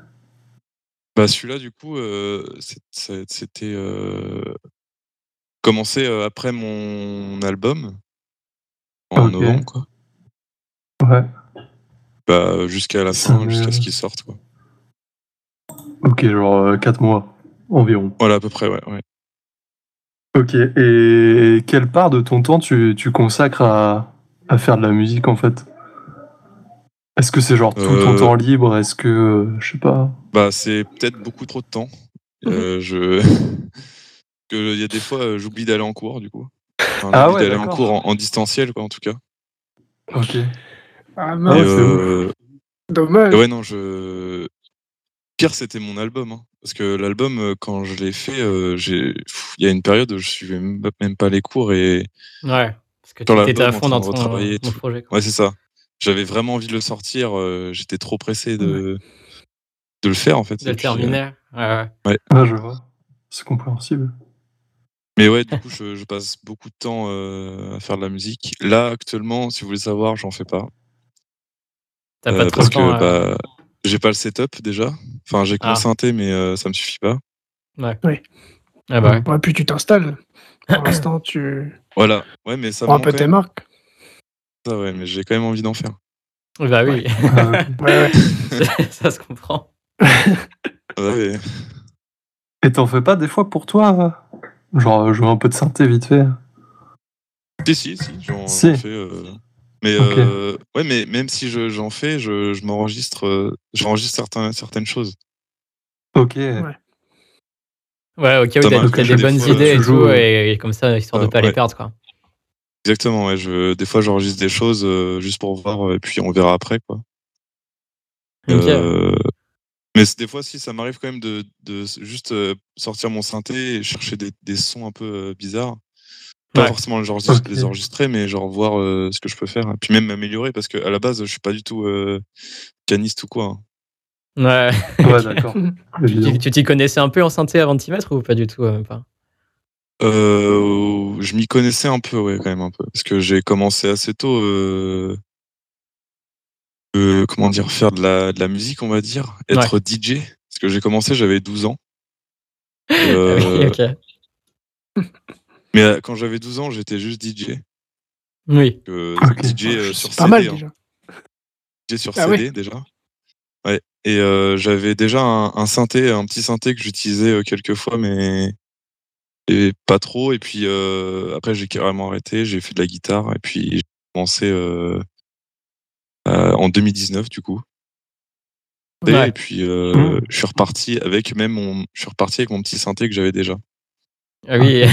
Bah celui-là, du coup, euh, c'était commencé après mon album en novembre, quoi. Ouais. Bah, jusqu'à la fin, jusqu'à ce qu'il sorte, quoi. Ok, genre 4 mois environ. Voilà, à peu près, ouais. ouais. Ok, et quelle part de ton temps tu, tu consacres à, à faire de la musique en fait? Est-ce que c'est genre tout ton Euh, temps libre? Est-ce que, euh, je sais pas? Bah, c'est peut-être beaucoup trop de temps. Mhm. Euh, je... que il y a des fois, euh, j'oublie d'aller en cours, du coup. Enfin, Ah j'oublie ouais, d'aller en cours en, en distanciel, quoi, en tout cas. Ok. Ah c'est euh, dommage. et ouais, non, je. Pire, c'était mon album. hein. Parce que l'album, euh, quand je l'ai fait, euh, j'ai... il y a une période où je suivais même pas- les cours et. Ouais, parce que Sur tu étais à fond dans ton, ton projet. quoi. Ouais, c'est ça. J'avais vraiment envie de le sortir. euh, j'étais trop pressé de... de le faire, en fait. De le euh, terminer. Ouais, ouais. Ah, je vois. C'est compréhensible. Mais ouais, du coup, je, je passe beaucoup de temps euh, à faire de la musique. Là, actuellement, si vous voulez savoir, j'en fais pas. T'as Euh, pas trop parce de temps. que euh, bah, j'ai pas le setup déjà. Enfin, j'ai que mon Ah. synthé, mais euh, ça me suffit pas. Ah bah ouais. Ouais, puis tu t'installes. Pour l'instant, tu Voilà. Ouais, mais ça prends un peu tes marques. ça, ouais, mais j'ai quand même envie d'en faire. Bah oui. Ouais, ouais. ça se comprend. Ouais, Et t'en fais pas des fois pour toi euh Genre jouer un peu de synthé vite fait? Si, si, si, j'en Si. fais. euh, Mais Ok. euh, ouais, mais même si je- j'en fais, je, je m'enregistre, euh, j'enregistre certains, certaines choses. Ok. Ouais, ok, oui, Ça t'as des des bonnes fois, idées et tout, et, et comme ça, histoire de Ah, pas les ouais. perdre, quoi. Exactement, ouais. Je, des fois, j'enregistre des choses euh, juste pour voir, et puis on verra après, quoi. Ok. Euh, mais des fois, si, ça m'arrive quand même de, de juste sortir mon synthé et chercher des, des sons un peu euh, bizarres. Pas Ouais. forcément les enregistrer, Ok. les enregistrer, mais genre voir euh, ce que je peux faire. Et puis même m'améliorer, parce que à la base, je suis pas du tout euh, pianiste ou quoi. hein. Ouais. Ouais, Ok. d'accord. Tu t'y- connaissais un peu en synthé avant de t'y mettre ou pas du tout euh, même pas Euh, je m'y connaissais un peu, ouais, quand même un peu. Parce que j'ai commencé assez tôt, euh, euh, comment dire, faire de la, de la musique, on va dire, être DJ. Parce que j'ai commencé, j'avais 12 ans. Euh, Ah Oui, ok. Mais euh, quand j'avais 12 ans, j'étais juste DJ. Oui. Euh. DJ euh, C'est sur pas CD. mal hein. déjà. j'ai sur Ah CD déjà. Ouais. Et euh, j'avais déjà un, un synthé, un petit synthé que j'utilisais euh, quelques fois, mais et pas trop. Et puis euh, après, j'ai carrément arrêté. J'ai fait de la guitare et puis j'ai commencé euh, euh, en 2019 du coup. Et, Ouais. et puis euh, Mmh. je suis reparti avec même mon, je suis reparti avec mon petit synthé que j'avais déjà. Ah oui.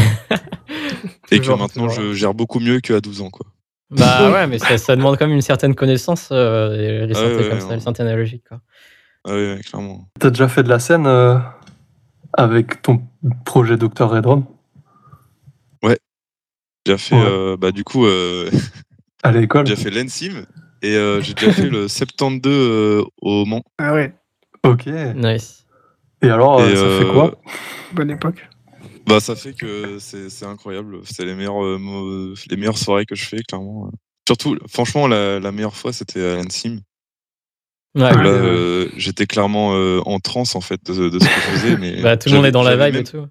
Et Toujours, que maintenant je gère beaucoup mieux qu'à 12 ans quoi. bah ouais, mais ça, ça demande quand même une certaine connaissance, euh, les, Ah synthés ouais, comme ouais, ça, les synthés analogiques. Quoi. Ah ouais, ouais, clairement. T'as déjà fait de la scène euh, avec ton projet Dr. Redrum J'ai déjà fait, Ouais. euh, bah du coup, euh, à l'école j'ai déjà fait l'ENSIM et euh, j'ai déjà fait le 72 euh, au Mans. Ah ouais, Ok. Nice. Et alors, Et, euh, ça fait quoi? Bonne époque. Bah ça fait que c'est c'est incroyable. C'est les meilleures euh, les meilleures soirées que je fais clairement. Surtout, franchement, la, la meilleure fois c'était à l'ENSIM. Ouais. Ouais. Là, euh, j'étais clairement euh, en transe en fait de, de ce que je faisais. Mais Bah, tout le monde est dans la vibe même- et tout.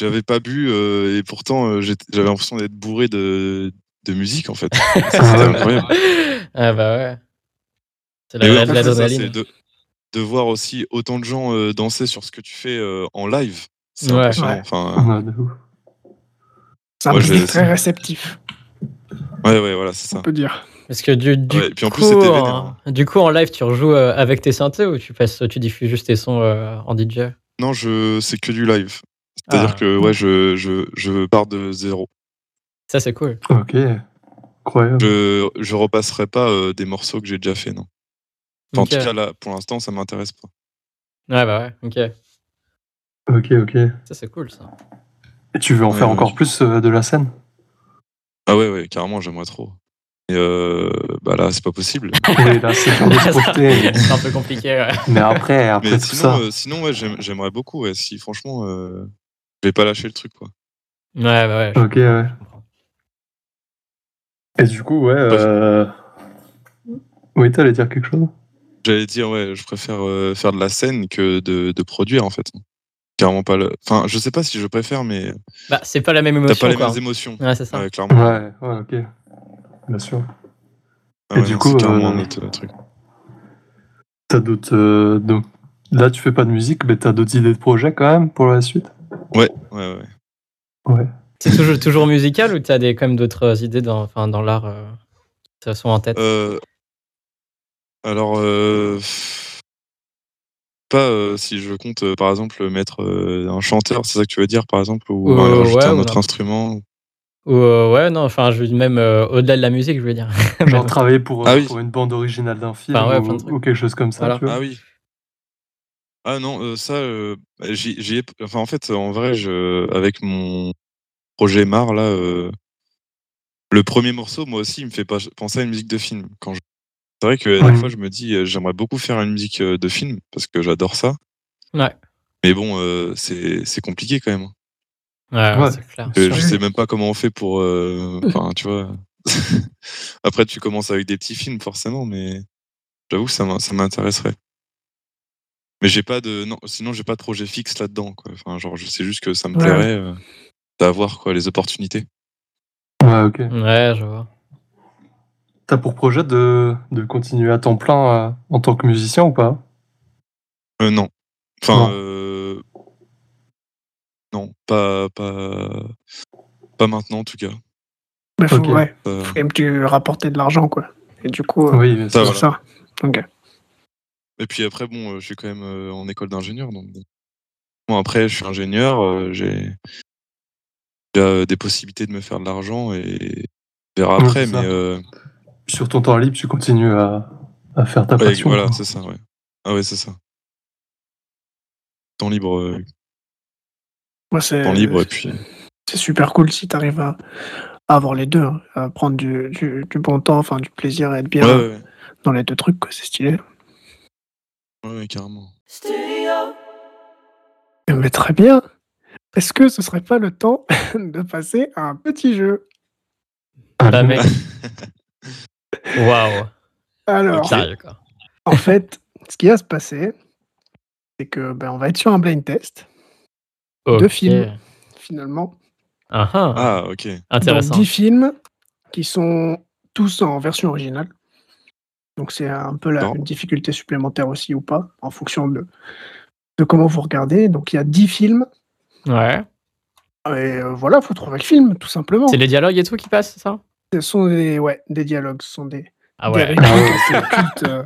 J'avais pas bu euh, et pourtant euh, j'avais l'impression d'être bourré de, de musique en fait. C'était incroyable. Ah bah ouais. C'est la- l'adrénaline. de, de voir aussi autant de gens euh, danser sur ce que tu fais euh, en live. C'est Ouais. impressionnant. Enfin, ouf. C'est un public très réceptif, ouais, ouais, voilà, c'est ça. on peut dire. Parce que du, du Ouais, et puis en coup, plus, en- du coup, en live, tu rejoues euh, avec tes synthés ou tu passes, tu diffuses juste tes sons euh, en DJ Non, je, c'est que du live. C'est-à-dire Ah. que ouais, je, je, je pars de zéro. Ça, c'est cool. Ok. Incroyable. Je, je repasserai pas euh, des morceaux que j'ai déjà fait, non. Enfin. En tout cas, là, pour l'instant, ça m'intéresse pas. Ouais, bah ouais, ok. Ok, ok. Ça, c'est cool, ça. Et tu veux en Ouais, faire ouais, encore je- plus euh, de la scène? Ah ouais, ouais, carrément, j'aimerais trop. Et euh, bah là, c'est pas possible. Oui, là, c'est un peu compliqué, ouais. Mais après, après Mais tout sinon, ça. euh, sinon ouais, j'aime- j'aimerais beaucoup. Ouais, si franchement, euh, je vais pas lâcher le truc, quoi. Ouais, bah ouais. Ok, ouais. Et du coup, ouais. euh, Oui, t'allais dire quelque chose? J'allais dire, ouais, je préfère euh, faire de la scène que de, de produire, en fait. Carrément pas le. Enfin, je sais pas si je préfère, mais Bah, c'est pas la même t'as émotion, pas les quoi. mêmes émotions. Ouais, c'est ça. Ouais, clairement. Ouais, ouais, ok. Bien sûr. Ah Et ouais, du non, coup, c'est carrément euh, un autre euh, truc. T'as d'autres. euh, donc, Là, tu fais pas de musique, mais t'as d'autres idées de projet quand même pour la suite? Ouais, ouais, ouais. Ouais. C'est toujours, toujours musical ou t'as des, quand même d'autres idées dans, enfin, dans l'art euh, qui te sont en tête? Euh, alors, euh, pas euh, si je compte, euh, par exemple, mettre euh, un chanteur, c'est ça que tu veux dire, par exemple, ou euh, ajouter ouais, un ou autre non. instrument. Ou, euh, ouais, non, enfin, je veux dire même euh, au-delà de la musique, je veux dire. Genre travailler pour, Ah oui. pour une bande originale d'un film Enfin, ouais, ou, ou quelque chose comme ça, Voilà. tu vois Ah oui. Ah non, euh, ça, euh, j'y j'y ai. Enfin, en fait, en vrai, je, avec mon projet Mar, là, euh, le premier morceau, moi aussi, il me fait pas penser à une musique de film. Quand je... C'est vrai que Ouais. des fois, je me dis, euh, j'aimerais beaucoup faire une musique euh, de film parce que j'adore ça. Ouais, Mais bon, euh, c'est c'est compliqué quand même. ouais, Ouais. c'est clair. Euh, je sais même pas comment on fait pour. euh, Enfin, tu vois. Après, tu commences avec des petits films, forcément, mais j'avoue que ça m'in- ça m'intéresserait. Mais j'ai pas de. Non, sinon, j'ai pas de projet fixe là-dedans, quoi. Enfin, genre, je sais juste que ça me Ouais. plairait euh, d'avoir, quoi, les opportunités. Ouais, ok. Ouais, je vois. T'as pour projet de, de continuer à temps plein euh, en tant que musicien ou pas? Euh, non. Enfin, Non. euh, non, pas, pas, pas maintenant, en tout cas. Mais faut, Ok. ouais, Euh, faut quand même que tu rapporter de l'argent, quoi. Et du coup, euh, Oui, Ça, c'est ça. Ok. Et puis après, bon, euh, je suis quand même en école d'ingénieur, donc bon. Après, je suis ingénieur, j'ai des possibilités de me faire de l'argent et on verra après, mais euh, Sur ton temps libre, tu continues à, à faire ta ouais, passion. voilà, c'est ça, ouais. Ah ouais, c'est ça. Temps libre, euh, temps libre, et puis. c'est super cool si tu arrives à, à avoir les deux, hein, à prendre du, du, du bon temps, enfin du plaisir et être bien Ouais, ouais, ouais, dans les deux trucs, quoi. C'est stylé. ouais, ouais, carrément. Mais très bien. Est-ce que ce serait pas le temps de passer à un petit jeu? Ah, mec. Waouh. Alors, Sérieux, quoi. en fait, ce qui va se passer, c'est que ben, on va être sur un blind test, Deux Ok. films. finalement. Ah, ah. Ah, ok. Donc, Intéressant. 10 films qui sont tous en version originale. Donc c'est un peu la, une difficulté supplémentaire aussi ou pas, en fonction de, de comment vous regardez. Donc il y a 10 films. Ouais. Et euh, voilà, faut trouver le film, tout simplement. C'est les dialogues et tout qui passent, ça? Ce sont des, ouais, des dialogues, ce sont des, Ah des ouais. répliques assez cultes, euh,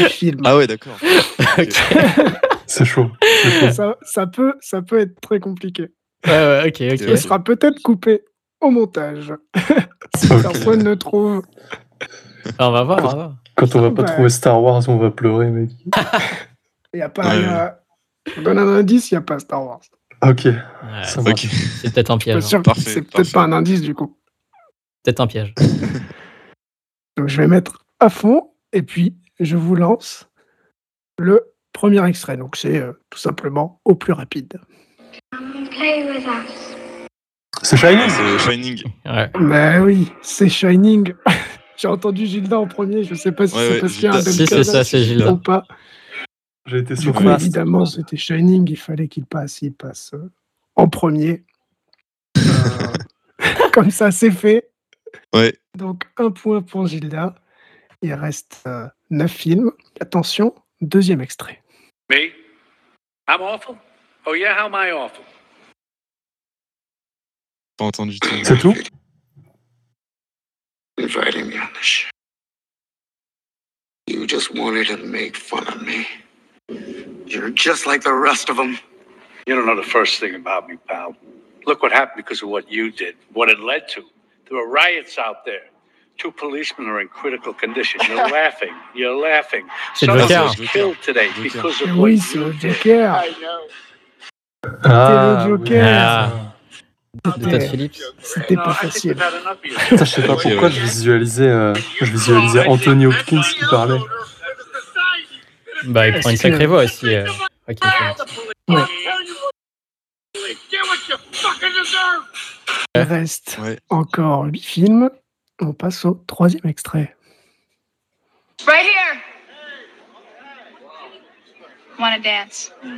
du film. Ah ouais, d'accord. C'est chaud. ça, ça, peut, ça peut être très compliqué. Ouais, ouais, ok, ok. Ce Ouais. sera peut-être coupé au montage. si Ok. personne ne trouve. Ah, on va voir, on va voir. Quand on va pas Ouais. trouver Star Wars, on va pleurer, mec. Il y a pas. Ouais, il a- Je donne un indice, il n'y a pas Star Wars. Ok, Ouais, c'est peut-être un piège. hein. c'est peut-être pas un indice du coup. Peut-être un piège. Donc je vais mettre à fond et puis je vous lance le premier extrait. Donc c'est euh, tout simplement au plus rapide. Play with us. C'est Shining C'est Shining. Ouais. Ben oui, c'est Shining. J'ai entendu Gilda en premier, je sais pas si Ouais, c'est ouais, parce qu'il y a un. Si, c'est ça, c'est Gilda. ou pas. J'ai été Du coup, évidemment, c'était Shining, il fallait qu'il passe, il passe euh, en premier. Euh, comme ça, c'est fait. Ouais. Donc, un point pour Gilda. Il reste euh, neuf films. Attention, deuxième extrait. Me? I'm awful? Oh, yeah, how am I awful? Pas entendu tout. C'est tout? Inviting me on the show. You just wanted to make fun of me. You're just like the rest of them. You don't know the first thing about me, pal. Look what happened because of what you did, what it led to. There were riots out there. Two policemen are in critical condition. You're laughing. You're laughing. Someone was killed today Joker. because of what oui, you did. Joker. Ah, le Joker. Ah. C'était pas I facile. je sais pas pourquoi ouais. je visualisais, euh, je visualisais Anthony Hopkins qui parlait. Bah, il prend une sacrée voix aussi. euh, Joaquin Phoenix. Il reste Ouais. encore huit films. On passe au troisième extrait. Right here. Wanna dance? No,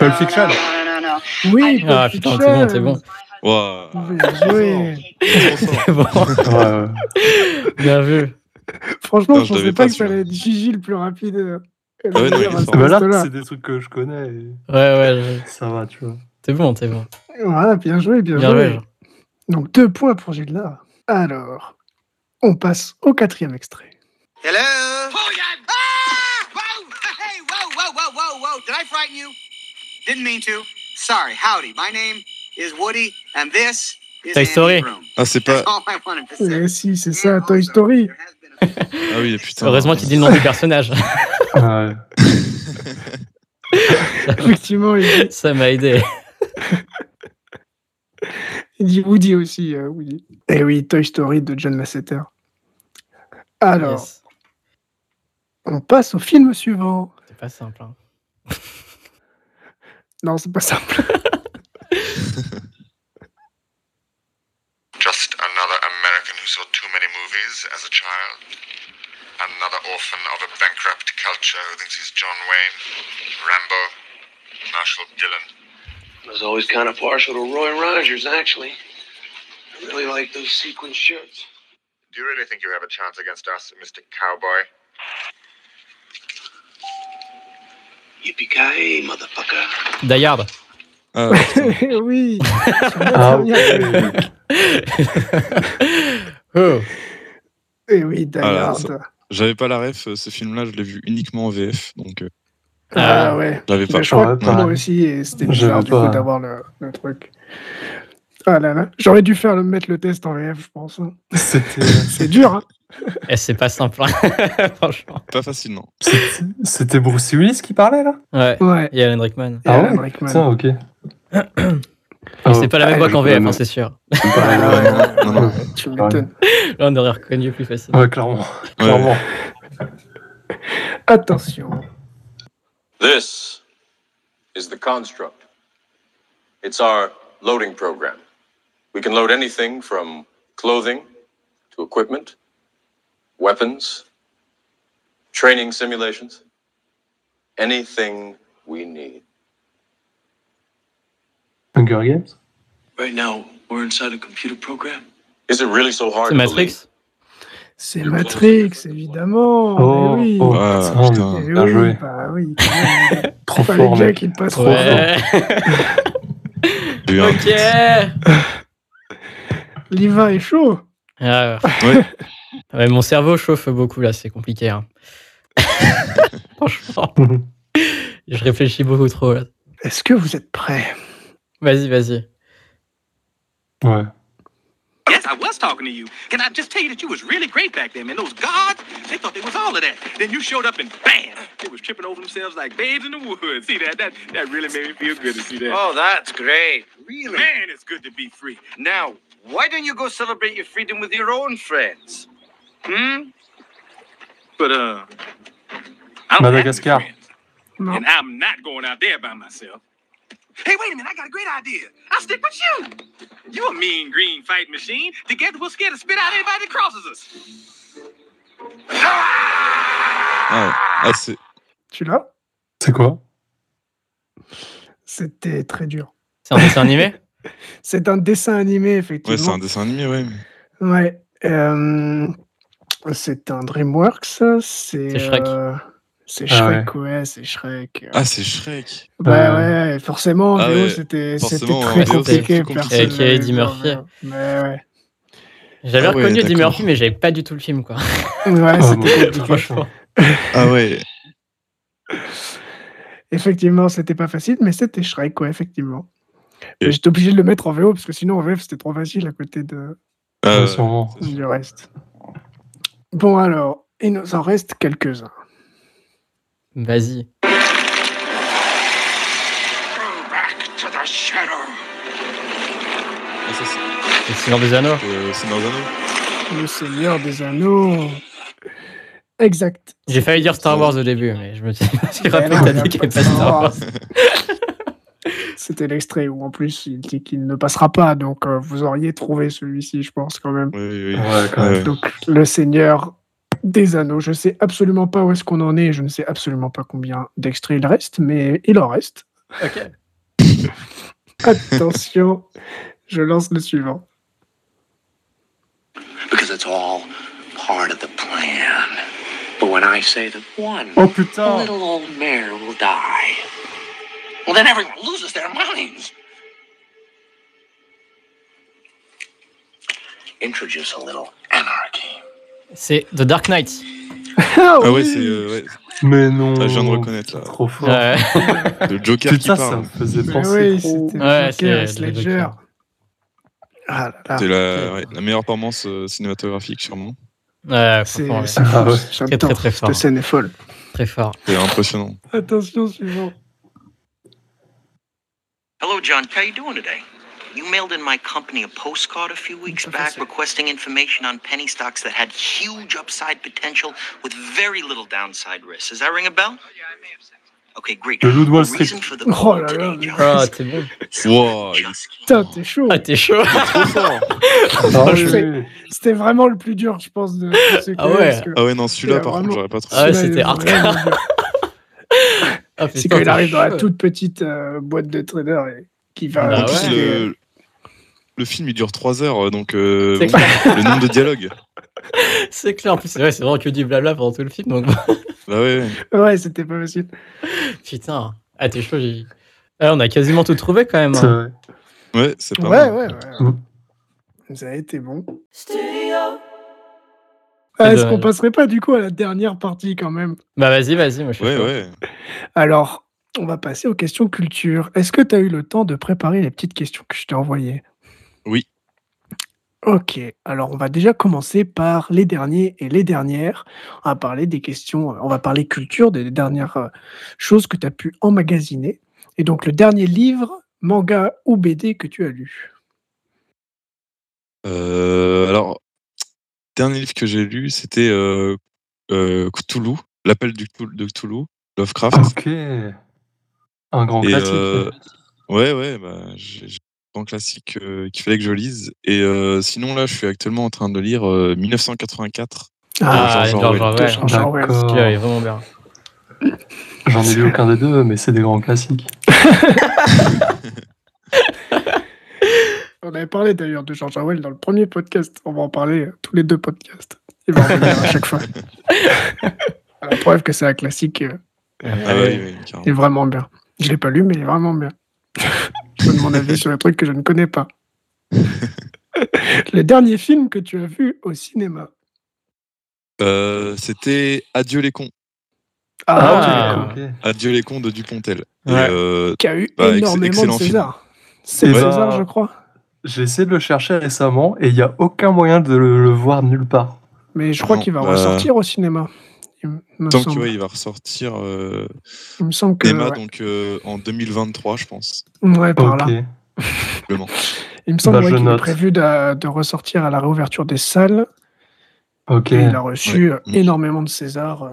Pulp no, Fiction. no, no, no, no. Oui, Ah, Pulp putain, Fiction. c'est bon, c'est bon. Waouh. Bien joué. C'est bon. Bien vu. Franchement, Non, je pensais pas pas, que ça allait être Gigi le plus rapide. euh, Ah ouais, non. Bah c'est des trucs que je connais et Ouais, ouais. je- ça va, tu vois. T'es bon, t'es bon. Voilà, bien joué, bien, Bien joué. Donc deux points pour Gilda. Alors, on passe au quatrième extrait. Hello? Ah! Whoa! Hey, whoa, whoa, whoa, whoa, whoa. Did I frighten you? Didn't mean to. Sorry. Howdy. My name is Woody, and this is Toy Story. Ah, c'est pas. Eh si, c'est ça, And Toy Story. Ah oui, putain. Heureusement qu'il dit le nom du personnage. Ouais. Effectivement, il dit, Ça m'a aidé. Il dit Woody aussi, euh, Woody. Et oui, Toy Story de John Lasseter. Alors, Yes. on passe au film suivant. C'est pas simple. Hein. Non, c'est pas simple. Just another American who saw too many movies as a child. Another orphan of a bankrupt culture who thinks he's John Wayne, Rambo, Marshall Dillon. I was always kind of partial to Roy Rogers, actually. I really like those sequin shirts. Do you really think you have a chance against us, Mr. Cowboy? Yippee-ki-yay, motherfucker. Die Hard. Ah, oui. Ah, ouais. oh. Et oui, Die Ah là, Hard. ça- J'avais pas la ref, euh, ce film-là, je l'ai vu uniquement en VF, donc euh, Ah, ouais. je l'avais pas. Je crois que moi aussi, et c'était J'avais bizarre du pas. coup d'avoir le, le truc. Ah là là, j'aurais dû faire le mettre le test en VF, je pense. hein. C'était C'est dur, hein. Et c'est pas simple. hein. Franchement. Pas facile, non. c'était- Bruce Willis qui parlait là? Ouais. Ouais. Et Alan Rickman. Et Ah Alan ouais? Rickman. Ok. Et c'est pas la même Ah, voix qu'en VF, hein, c'est sûr. ouais. Non, non. Tu m'étonnes. Là, on aurait reconnu plus facilement. Ouais, clairement. clairement. Attention. This is the construct. It's our loading program. We can load anything from clothing to equipment, weapons, training simulations, anything we need. Hunger Games Right now, we're inside a computer program. Is it really so hard C'est to believe? Matrix C'est Matrix, évidemment. Oh, oui. oh, Ah, putain, putain. Bien oui, joué. bah oui. Trop Fallait fort, mec. qu'il passe Trop Ouais. Ok. L'Iva est chaud. Ah, Ouais. ouais, mon cerveau chauffe beaucoup là, c'est compliqué. hein. Franchement, je réfléchis beaucoup trop là. Est-ce que vous êtes prêts? Vas-y, vas-y. Ouais. Yes, I was talking to you. Can I just tell you that you was really great back then, man? Those guards, they thought they was all of that. Then you showed up and bam, they was tripping over themselves like babes in the woods. See that? That that really made me feel good to see that. Oh, that's great. Really? man, it's good to be free. Now, why don't you go celebrate your freedom with your own friends? Hmm. But uh, I don't have Madagascar. No. and I'm not going out there by myself. Hey, wait a minute! I got a great idea. I'll stick with you. You a mean green fight machine. Together we'll scare the spit out anybody that crosses us. Ah, ah, c'est. Tu l'as? C'est quoi? C'était très dur. C'est un dessin animé? C'est un dessin animé, Ouais, c'est effectivement. un dessin animé, ouais. Ouais. euh, c'est un DreamWorks. C'est C'est Shrek. euh, c'est Ah Shrek, ouais, c'est Shrek. Ah, c'est Shrek. Bah Euh, ouais, forcément, en ah VO, ouais, c'était très compliqué. compliqué. Avec l'avait Eddie Murphy. Mais ouais. J'avais Ah ouais, reconnu Eddie. Murphy, mais j'avais pas du tout le film, quoi. Ouais, Ah, c'était compliqué. Franchement. Ah ouais. Effectivement, c'était pas facile, mais c'était Shrek, quoi, effectivement. Et- J'étais obligé de le mettre en VO parce que sinon en VF c'était trop facile à côté de, Ah, sûrement. du reste. Bon alors, il nous en reste quelques-uns. Vas-y. Back to the shadow. Ça, c'est Le Seigneur des Anneaux. Le Seigneur des Anneaux. Exact. J'ai failli dire Star Wars au début, mais je me suis rappelé que t'as dit qu'il pas n'y de avait pas Star Wars. C'était l'extrait où en plus il dit qu'il ne passera pas, donc euh, vous auriez trouvé celui-ci, je pense quand même. Oui, oui, oui. Ouais, quand même. Donc le Seigneur des Anneaux. Je sais absolument pas où est-ce qu'on en est, je ne sais absolument pas combien d'extraits il reste, mais il en reste. Ok. Attention, je lance le suivant. Because it's all part of the plan. But when I say that one Oh putain little old mare will die, well, then everyone loses their minds. Introduce a little anarchy. C'est The Dark Knight. Ah, Ah ouais, oui c'est. euh, ouais. Mais non Ah, je viens de reconnaître, là. Trop fort Ouais. Le Joker Putain, qui ça parle. me faisait penser oui, trop. Ouais, c'est le Sledger. Joker. Ah. C'est la, ouais, la meilleure performance euh, cinématographique, sûrement. Ouais, C'est ouais. Ah ouais. Très, très, très fort. Cette scène est folle. très fort. C'est impressionnant. Attention, suivant. Hello, John. How you doing today? You mailed in my company a postcard a few weeks back requesting information on penny stocks that had huge upside potential with very little downside risk. Does that ring a bell? Okay, great. Le loup de Wall The Street. reason for the Oh call là là, mais- Ah, t'es bon. Wow, Putain, t'es chaud. Ah, t'es chaud. Ah. C'était vraiment le plus dur, je pense, de de Ah ouais. Ah ouais, non, celui-là, par contre, j'aurais pas trop. Ah ouais, c'était hardcore. Ah, C'est quand il arrive dans la toute petite euh, boîte de trader et qui va. Ah en plus, ouais. le, le film, il dure 3 heures, donc euh, bon, clair. le nombre de dialogues. C'est clair. En plus, c'est vrai, c'est vraiment que du blabla pendant tout le film. Donc, Bah ouais, ouais. Ouais, c'était pas facile. putain. Ah, t'es chaud. j'ai- Ah, on a quasiment tout trouvé quand même. Hein. Ouais, c'est pas Ouais, mal. ouais, ouais. Mm. Vous avez été bon. Ah, Est-ce qu'on passerait pas du coup à la dernière partie quand même? Bah, vas-y, vas-y. Moi, je suis Ouais, ouais. Alors, on va passer aux questions culture. Est-ce que tu as eu le temps de préparer les petites questions que je t'ai envoyées? Oui. Ok, alors on va déjà commencer par les derniers et les dernières. On va parler des questions, on va parler culture, des dernières euh, choses que tu as pu emmagasiner. Et donc le dernier livre, manga ou BD que tu as lu? Euh, alors, dernier livre que j'ai lu, c'était euh, euh, Cthulhu, l'appel du de Cthulhu, Lovecraft. Ok. Un grand Et, classique. euh, ouais, ouais, bah, j'ai classique euh, qu'il fallait que je lise. Et euh, sinon, là, je suis actuellement en train de lire euh, 1984. Ah, George George Orwell. Orwell. George Orwell. D'accord. Celui-là est vraiment bien. J'en ai lu aucun des deux, mais c'est des grands classiques. On avait parlé d'ailleurs de George Orwell dans le premier podcast. On va en parler euh, tous les deux podcasts. Il va revenir à chaque fois. La preuve que c'est un classique euh, Ah est vraiment bien. Je l'ai pas lu, mais il est vraiment bien. Je donne mon avis sur les trucs que je ne connais pas. Le dernier film que tu as vu au cinéma. Euh, C'était Adieu les cons. Ah. Ok. Adieu les cons de Dupontel. Ouais. euh, Qui a eu Bah, énormément de. César. C'est César, je crois. J'ai essayé de le chercher récemment et il n'y a aucun moyen de le, le voir nulle part. Mais je crois qu'il va bah- ressortir au cinéma. Me tant que semble. ouais, il va ressortir euh, Il me semble que. Emma ouais. donc euh, en 2023, je pense. Ouais, par là. Il me semble Bah, qu'il est prévu de, de ressortir à la réouverture des salles. Ok. Et il a reçu Ouais. euh, énormément de César. Ouais,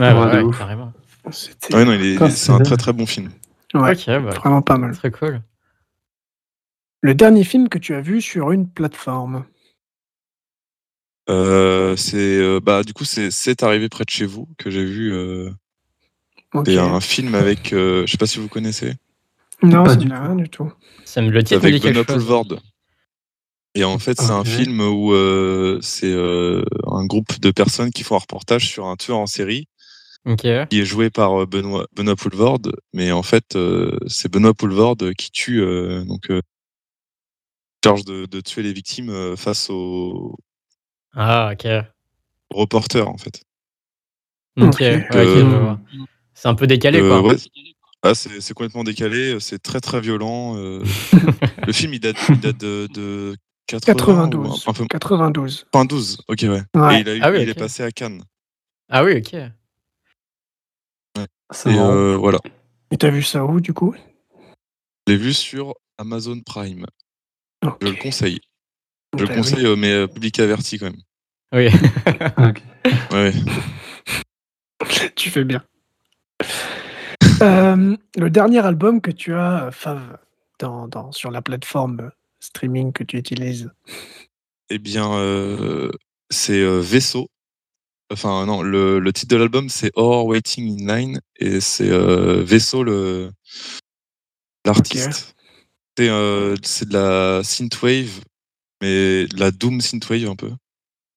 Ouais, ouais, de ouf. carrément. C'était Ouais, non, il est- Putain, c'est un très très bon film. ouais, bah, vraiment pas mal. très cool. Le dernier film que tu as vu sur une plateforme. Euh, c'est euh, bah du coup c'est c'est arrivé près de chez vous que j'ai vu. Euh, Ok. c'est un film avec euh, je sais pas si vous connaissez Non, Pas ça du rien du tout. Ça me, le titre me avec dit quelque Benoît chose. Poulvord. Et en fait, c'est un Ok. film où euh, c'est euh, un groupe de personnes qui font un reportage sur un tueur en série Ok. qui est joué par euh, Benoît, Benoît Poulvord. Mais en fait, euh, c'est Benoît Poulvord qui tue, euh, donc, euh, charge de, de tuer les victimes face aux Ah, ok. reporters, en fait. Ok, Euh. C'est un peu décalé, Euh, quoi. ouais. Ah, c'est c'est complètement décalé, c'est très très violent. euh. le film, il date, il date de, de 80 ou 92. un, peu 92. 92, ok, ouais. Ouais. Et il, a eu- Ah oui, il est passé à Cannes. Ah oui, ok. C'est Et euh, voilà. Et t'as vu ça où du coup? Je l'ai vu sur Amazon Prime. Je le conseille. Je le conseille, euh, mais euh, public averti quand même. Oui. Ouais. tu fais bien. Euh, le dernier album que tu as, Fav, dans, dans- sur la plateforme streaming que tu utilises? Eh bien, euh, c'est euh, Vaisseau. Enfin, non, le, le titre de l'album, c'est Or Waiting in Line. Et c'est euh, Vaisseau, le l'artiste. C'est euh, c'est de la synthwave, mais de la doom synthwave un peu.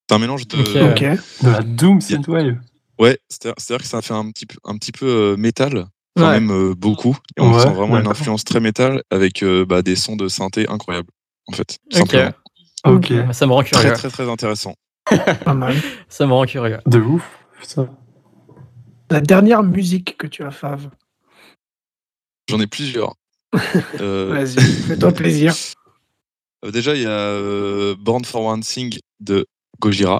C'est un mélange de. Ok. Ok. De la Doom Synthwave. Ouais, c'est-à-dire que ça fait un petit peu, un petit peu euh, métal, quand Ouais. même euh, beaucoup. Et on Ouais, sent vraiment une influence très métal avec euh, bah, des sons de synthé incroyables, en fait. Ok. simplement. Ok. Ça me rend Très, curieux. très, très intéressant. Pas mal. Ça me rend curieux. De ouf. Putain. La dernière musique que tu as, Fav. J'en ai plusieurs. Euh, Vas-y, fais-toi plaisir. euh, déjà, il y a euh, Born for One Thing de Gojira,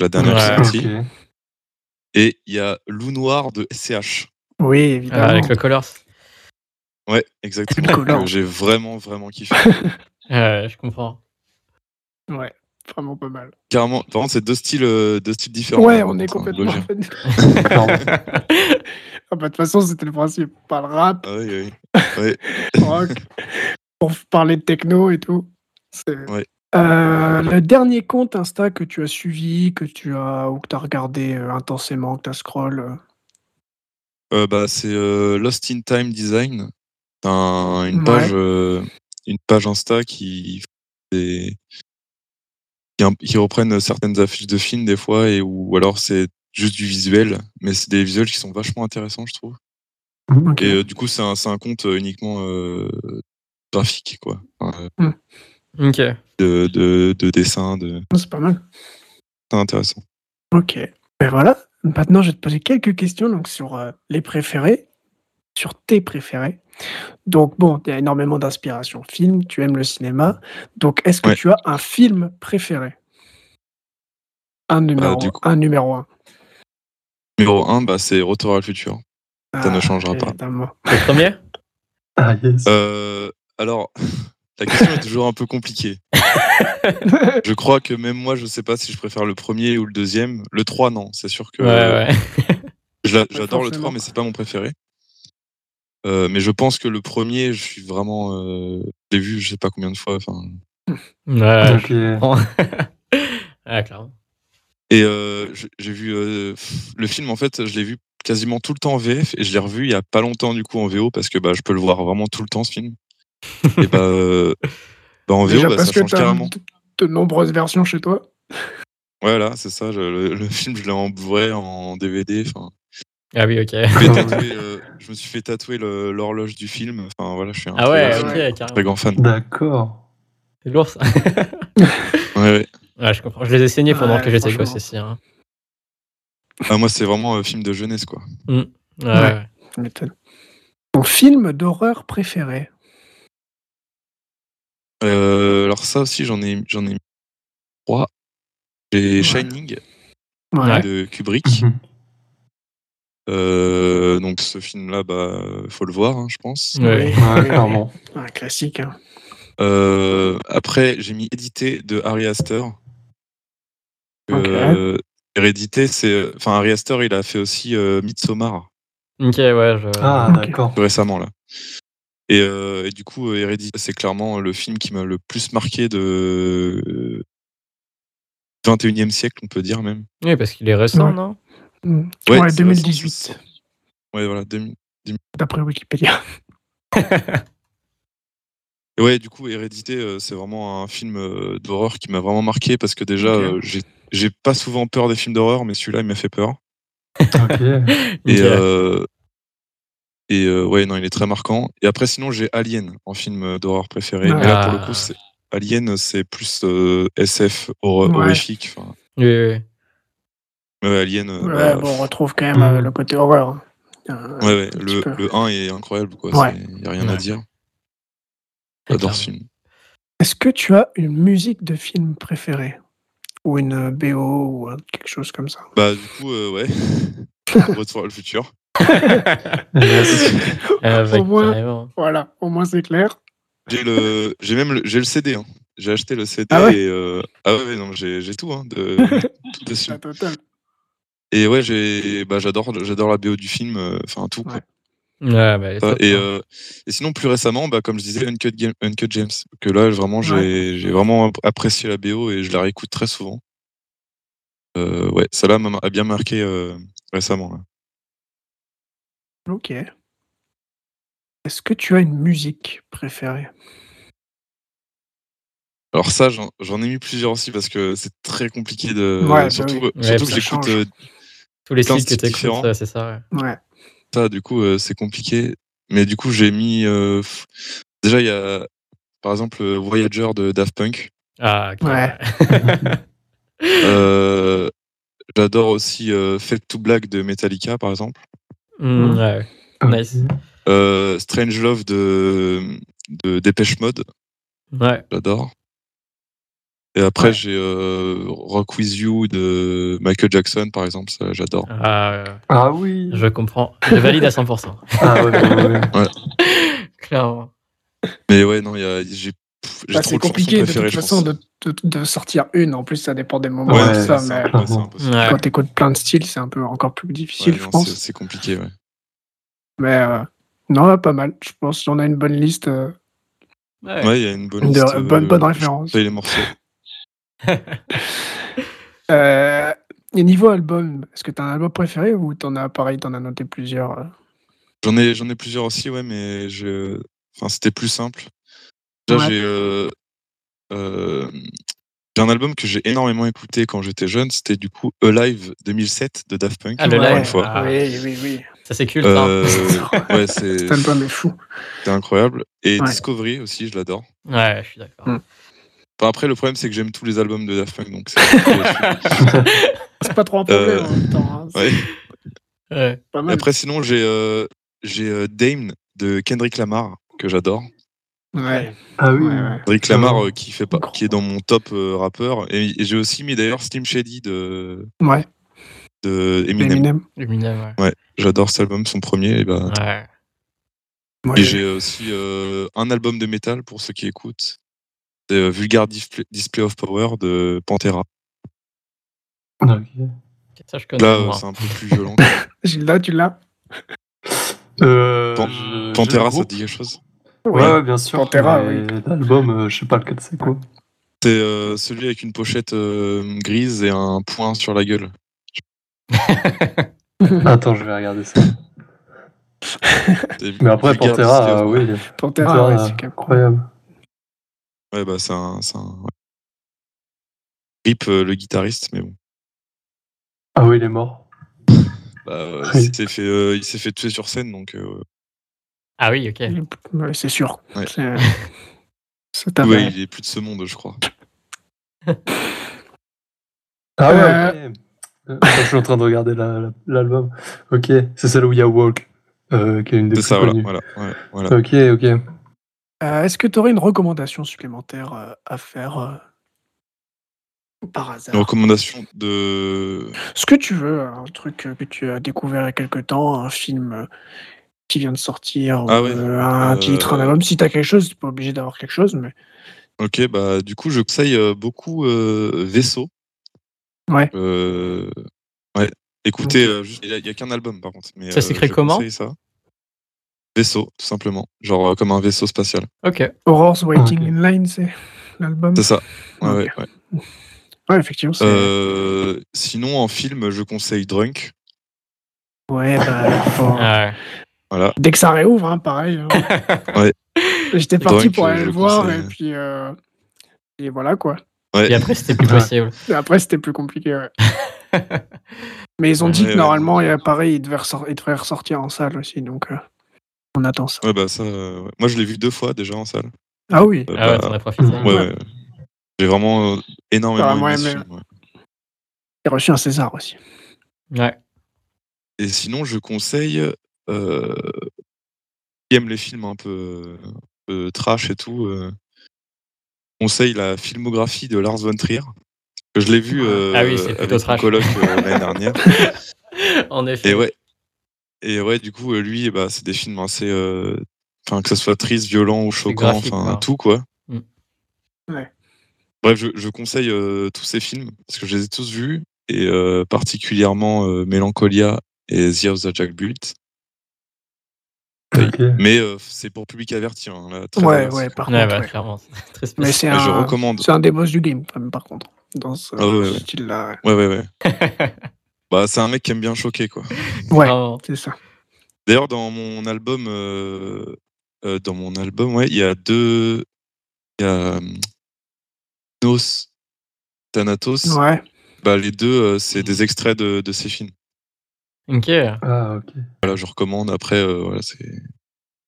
la dernière Ouais. sortie. Et il y a Loup Noir de SCH. Oui, Ah, évidemment. avec le Colors. Ouais, exactement. J'ai vraiment, vraiment kiffé. Ouais, je comprends. Ouais, vraiment pas mal. Carrément, par contre, c'est deux styles, euh, deux styles différents. Ouais, on est complètement. Ah bah, de toute façon, c'était le principe. Pas le rap, Ah oui, oui. Ouais. rock, pour parler de techno et tout. Ouais. Euh, le dernier compte Insta que tu as suivi, que tu as ou que tu as regardé euh, intensément, que tu as scroll. euh, bah, c'est Lost in Time Design. Un- une page, une page Insta qui, fait- qui, qui reprennent certaines affiches de films des fois et ou alors c'est juste du visuel, mais c'est des visuels qui sont vachement intéressants, je trouve. Et euh, du coup, c'est un, c'est un compte uniquement euh, graphique, quoi. Enfin, euh, Ok. de, de, de dessin, de... C'est pas mal. c'est intéressant. Ok. Ben voilà. Maintenant, je vais te poser quelques questions donc, sur euh, les préférés, sur tes préférés. Donc, bon, il y a énormément d'inspiration. Film, tu aimes le cinéma. Donc, est-ce que Ouais. tu as un film préféré? Un numéro, coup- un numéro un. Numéro 1, bah, c'est Retour à le futur. Ça ne Ah, changera pas. Le premier? Ah yes. Euh, alors, la question est toujours un peu compliquée. Je crois que même moi, je sais pas si je préfère le premier ou le deuxième. Le 3, non, c'est sûr que Ouais, ouais. j'adore le forcément. 3, mais c'est pas mon préféré. Euh, mais je pense que le premier, je suis vraiment. Euh, je l'ai vu, je sais pas combien de fois. Enfin, Ouais, ouais, clairement. et euh, j'ai vu euh, le film. En fait, je l'ai vu quasiment tout le temps en VF et je l'ai revu il y a pas longtemps du coup en VO parce que bah, je peux le voir vraiment tout le temps ce film. Et bah, euh, bah, en VO, bah, parce ça que change tu as carrément. de, de nombreuses versions chez toi. Voilà, c'est ça. je- le, le film, je l'ai en Blu-ray, en DVD. Ah oui, ok. je, me suis fait tatouer, euh, je me suis fait tatouer le- l'horloge du film. Enfin voilà, je suis un Ah ouais, très, ok, très carrément. grand fan. D'accord. C'est lourd ça. Ouais, ouais. Ouais, je comprends. Je les ai saignés pendant Ouais, que j'étais gosse aussi. hein. Ah, moi, c'est vraiment un film de jeunesse, quoi. Ouais, Ouais. ouais. Ton film d'horreur préféré Euh, alors ça aussi, j'en ai, j'en ai mis trois. J'ai Ouais. Shining Ouais. de Kubrick. Mhm. Euh, donc ce film-là, bah, faut le voir, hein, je pense. Ouais. Clairement. Un classique. hein. Euh, après, j'ai mis Édité de Harry Astor. Euh, Hérédité, c'est, enfin Harry Astor, il a fait aussi euh, Midsommar Ok, ouais. Je... Ah, d'accord. récemment là. Et, euh, et du coup, euh, Hérédité, c'est clairement le film qui m'a le plus marqué de euh, 21e siècle, on peut dire même. Oui, parce qu'il est récent, Ouais. non? Mm. Ouais, Ouais, c'est 2018, récent, Ouais, voilà. 2000. d'après Wikipédia. Et Ouais, du coup, Hérédité, euh, c'est vraiment un film euh, d'horreur qui m'a vraiment marqué parce que déjà, Ok. euh, j'ai j'ai pas souvent peur des films d'horreur, mais celui-là, il m'a fait peur. Ok. Et, euh, et euh, ouais, non, il est très marquant. Et après, sinon, j'ai Alien en film d'horreur préféré. Mais là, pour le Ah. coup, c'est Alien, c'est plus euh, SF hor- Ouais. horrifique. Enfin, Oui, oui, Alien. euh, Ouais, bah, bon, on retrouve quand même euh, le côté horreur. hein. Euh, ouais, le, le 1 est incroyable, quoi. Ouais. Il n'y a rien à dire. J'adore ce film. Est-ce que tu as une musique de film préférée? Ou une BO ou quelque chose comme ça? Bah, du coup, euh, ouais. Retour à le futur. Au moins-. Voilà, au moins c'est clair. J'ai le, j'ai même le, j'ai le CD. Hein. J'ai acheté le CD Ah ouais et euh, ah ouais, non, j'ai, j'ai tout, hein, de, tout dessus. La totale. Et ouais, j'ai, bah, j'adore, j'adore la BO du film, euh, enfin tout. quoi. Ouais. Ouais, bah, Ça, et, hein. euh, et sinon, plus récemment, bah, comme je disais, Uncut, Game- Uncut James, que là, vraiment, j'ai, j'ai vraiment app- apprécié la BO et je la réécoute très souvent. Euh, ouais, ça là m'a a bien marqué euh, récemment. là. Ok. Est-ce que tu as une musique préférée? Alors ça, j'en, j'en ai mis plusieurs aussi parce que c'est très compliqué de, Ouais, bah surtout, oui. Ouais, surtout ça que j'écoute change. euh, Tous les plein de styles que styles tu différents. c'est ça. ouais. Ouais. ça, du coup, euh, c'est compliqué. Mais du coup, j'ai mis. euh, déjà, il y a, par exemple, euh, Voyager de Daft Punk. Ah, ok. Ouais. Euh, J'adore aussi euh, Fade to Black de Metallica, par exemple. Mm, ouais. Nice. Euh, Strange Love de, de Dépêche Mode. Ouais. J'adore. Et après, Ouais. j'ai euh, Rock With You de Michael Jackson, par exemple. Ça, j'adore. Ah. Ah oui. je comprends. Je valide à 100%. Ah ouais, ouais, ouais. Clairement. Mais ouais, non, il y a, j'ai, pff, j'ai Bah, c'est compliqué de toute façon de, de, de sortir une. En plus, ça dépend des moments. Ouais, et tout c'est ça, mais ouais, quand tu écoutes plein de styles, c'est un peu encore plus difficile, Ouais, je non, pense. c'est, compliqué, ouais. Mais euh, non, pas mal. Je pense qu'on a une bonne liste. euh, Ouais. Ouais, il y a une bonne de- liste. bonne, euh, bonne référence. les morceaux. Euh, et niveau album, est-ce que tu as un album préféré ou t'en as pareil, t'en as noté plusieurs euh? J'en ai, j'en ai plusieurs aussi, ouais, mais je... enfin, c'était plus simple. Déjà, Ouais. j'ai, euh, euh, j'ai un album que j'ai énormément écouté quand j'étais jeune. C'était du coup Alive 2007 de Daft Punk. Ah, encore une fois. Ah. Oui, oui, oui. Ça, c'est culte. hein. Euh, ouais, c'est, Cet album est fou. c'est incroyable. Et Ouais. Discovery aussi, je l'adore. Ouais, je suis d'accord. Mm. Enfin, après, le problème, c'est que j'aime tous les albums de Daft Punk, donc c'est C'est pas trop un problème Euh, en même temps. hein. C'est pas mal. après, sinon, j'ai, euh, j'ai euh, Dame de Kendrick Lamar que j'adore. Ouais, Ah oui. ouais, ouais. Kendrick Lamar Ah. euh, qui fait pas, qui est dans mon top euh, rappeur. Et, et j'ai aussi mis d'ailleurs Slim Shady de, Ouais, de Eminem. Eminem. Eminem, ouais. Ouais, j'adore cet album, son premier. Et, bah, Ouais. Ouais. et j'ai aussi euh, un album de métal pour ceux qui écoutent. C'est euh, Vulgar Display, Display of Power de Pantera. Ok. Ça, je connais. Là, c'est un peu plus violent. Gilda, tu l'as Euh, Pan- Pantera, ça te dit quelque chose? Ouais, ouais, bien sûr. Pantera, L'album, euh, je sais pas lequel c'est quoi. C'est euh, celui avec une pochette euh, grise et un point sur la gueule. Attends, je vais regarder ça. Mais après, Pantera, euh, oui. Pantera, Pantera, ouais, c'est incroyable. Ouais, bah, c'est un. c'est un- ouais. Rip euh, le guitariste, mais bon. Ah oui, il est mort. Bah, euh, Oui. il s'est fait, euh, il s'est fait tuer sur scène, donc euh, Ah oui, ok. Ouais, c'est sûr. Ouais. C'est c'est ouais, avéré. il est plus de ce monde, je crois. Ah ouais, Euh, ok. Euh, je suis en train de regarder la- la- l'album. ok, c'est celle où il y a Walk, euh, qui est une des C'est plus ça, voilà, connues. voilà. Ok, ok. Euh, Est-ce que tu aurais une recommandation supplémentaire euh, à faire euh, par hasard? Une recommandation de. Ce que tu veux, un truc euh, que tu as découvert il y a quelque temps, un film euh, qui vient de sortir, Ah ou, ouais. euh, un Euh, titre, un album. Si tu as quelque chose, tu pas obligé d'avoir quelque chose, mais Ok, bah du coup, je conseille euh, beaucoup euh, Vaisseau. Ouais. Euh, ouais. Écoutez, juste- il n'y a, il y a qu'un album par contre. Mais, Ça euh, s'écrit comment ça. Vaisseau, tout simplement. Genre euh, comme un vaisseau spatial. Ok. Auror's Waiting in Line, c'est l'album. C'est ça. Ouais, ouais, ouais. Ouais, effectivement. c'est- Euh, sinon, en film, je conseille Drunk. Ouais, bah, faut- Ah Voilà. dès que ça réouvre, hein, pareil. hein. Ouais. J'étais parti pour aller le voir, conseille. et puis. euh, Et voilà quoi. Ouais. Et après, c'était plus possible. Et après, c'était plus compliqué, ouais. Mais ils ont dit que normalement, il y a pareil, il devait, ressor- il devrait ressortir en salle aussi, donc euh, on attend ça. Ouais, bah ça. euh, ouais. Moi, je l'ai vu deux fois déjà en salle. Ah oui, Euh, Ah ouais, bah, t'en as profité. ouais, ouais. J'ai vraiment euh, énormément aimé a reçu un César aussi. Ouais. Et sinon, je conseille, euh, qui aime les films un peu, un peu trash et tout, euh, conseille la filmographie de Lars von Trier. Que je l'ai vu euh, Ah oui, plutôt avec trash. euh, l'année dernière. en effet. Et ouais, et ouais, du coup, euh, lui, bah, c'est des films assez, euh, enfin que ce soit triste, violent ou choquant, enfin tout quoi. Mm. Ouais. Bref, je, je conseille euh, tous ces films parce que je les ai tous vus et euh, particulièrement euh, Mélancolia et The House of Jack Built. Ok. Mais euh, c'est pour public averti. Hein, là, très Ouais, ouais, par Ouais, contre. bah, ouais. clairement. c'est Très Mais c'est Mais je un, recommande. c'est un des boss du game, quand même, par contre, dans ce Ah ouais, ouais. style-là. Ouais, ouais, ouais. bah, c'est un mec qui aime bien choquer, quoi. Ouais, Vraiment. c'est ça. D'ailleurs, dans mon album, euh, euh, dans mon album, ouais, il y a deux. Il y a hum, Nos, Thanatos. Ouais. Bah, les deux, euh, c'est des extraits de, de ces films. Ok. Ah, ok. Voilà, je recommande. Après, euh, voilà, c'est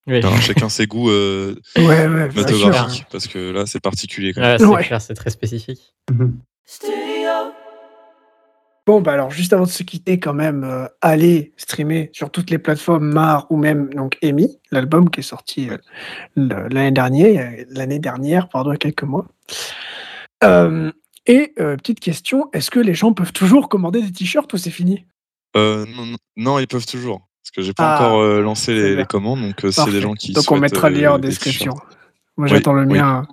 Oui. chacun- chacun ses goûts euh, Ouais, ouais, bien sûr. cinématographiques, parce que là, c'est particulier. Quand même. Ouais, c'est Ouais. clair, c'est très spécifique. Bon, bah alors, juste avant de se quitter, quand même, euh, allez streamer sur toutes les plateformes Mar ou même donc Amy, l'album qui est sorti euh, l'année dernière, l'année dernière, pardon, il y a quelques mois. Euh, et euh, petite question, est-ce que les gens peuvent toujours commander des t-shirts ou c'est fini? Euh, non, ils peuvent toujours. Parce que j'ai pas Ah, encore euh, lancé les, commandes, donc euh, a des gens qui Donc on mettra le lien en des description. Moi Oui, j'attends le oui. mien,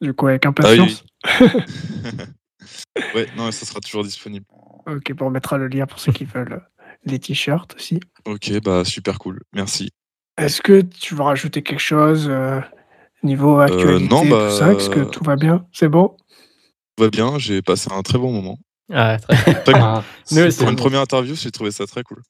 du coup, avec Ah oui, impatience. ouais, non, ça sera toujours disponible. Ok, bon, on mettra le lien pour ceux qui veulent les t-shirts aussi. Ok, bah super cool, merci. Est-ce que tu veux rajouter quelque chose niveau actualité, non, bah, tout ça? Est-ce que tout va bien? C'est bon? Tout va bien, j'ai passé un très bon moment. Très... Cool. Ah, Nous aussi. Pour une première interview, j'ai trouvé ça très cool.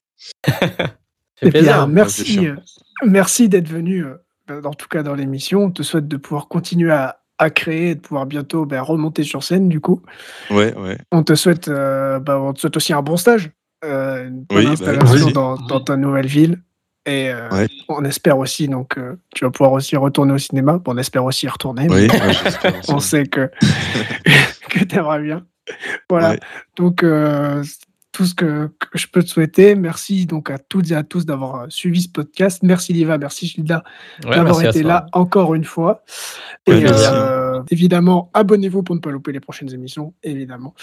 Eh bien, plaisir. merci, euh, merci d'être venu, euh, ben, en tout cas dans l'émission. On te souhaite de pouvoir continuer à, à créer et de pouvoir bientôt ben, remonter sur scène, du coup. Ouais, ouais. On te souhaite, euh, bah, on te souhaite aussi un bon stage, euh, une bonne Oui, bah, installation dans, dans ta nouvelle ville. Et euh, Ouais. on espère aussi, donc, euh, tu vas pouvoir aussi retourner au cinéma. Bon, on espère aussi y retourner. Oui, mais ouais, on sait que, que tu aimerais bien. Voilà. Ouais. Donc, euh, tout ce que, que je peux te souhaiter. Merci donc à toutes et à tous d'avoir euh, suivi ce podcast. Merci Liva, merci Gilda Ouais, d'avoir été là encore une fois. Ouais, et merci. euh, évidemment, abonnez-vous pour ne pas louper les prochaines émissions, évidemment.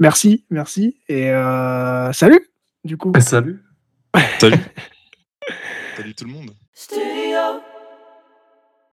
Merci, merci. Et euh, salut, du coup. Salut. Salut. Salut tout le monde. Studio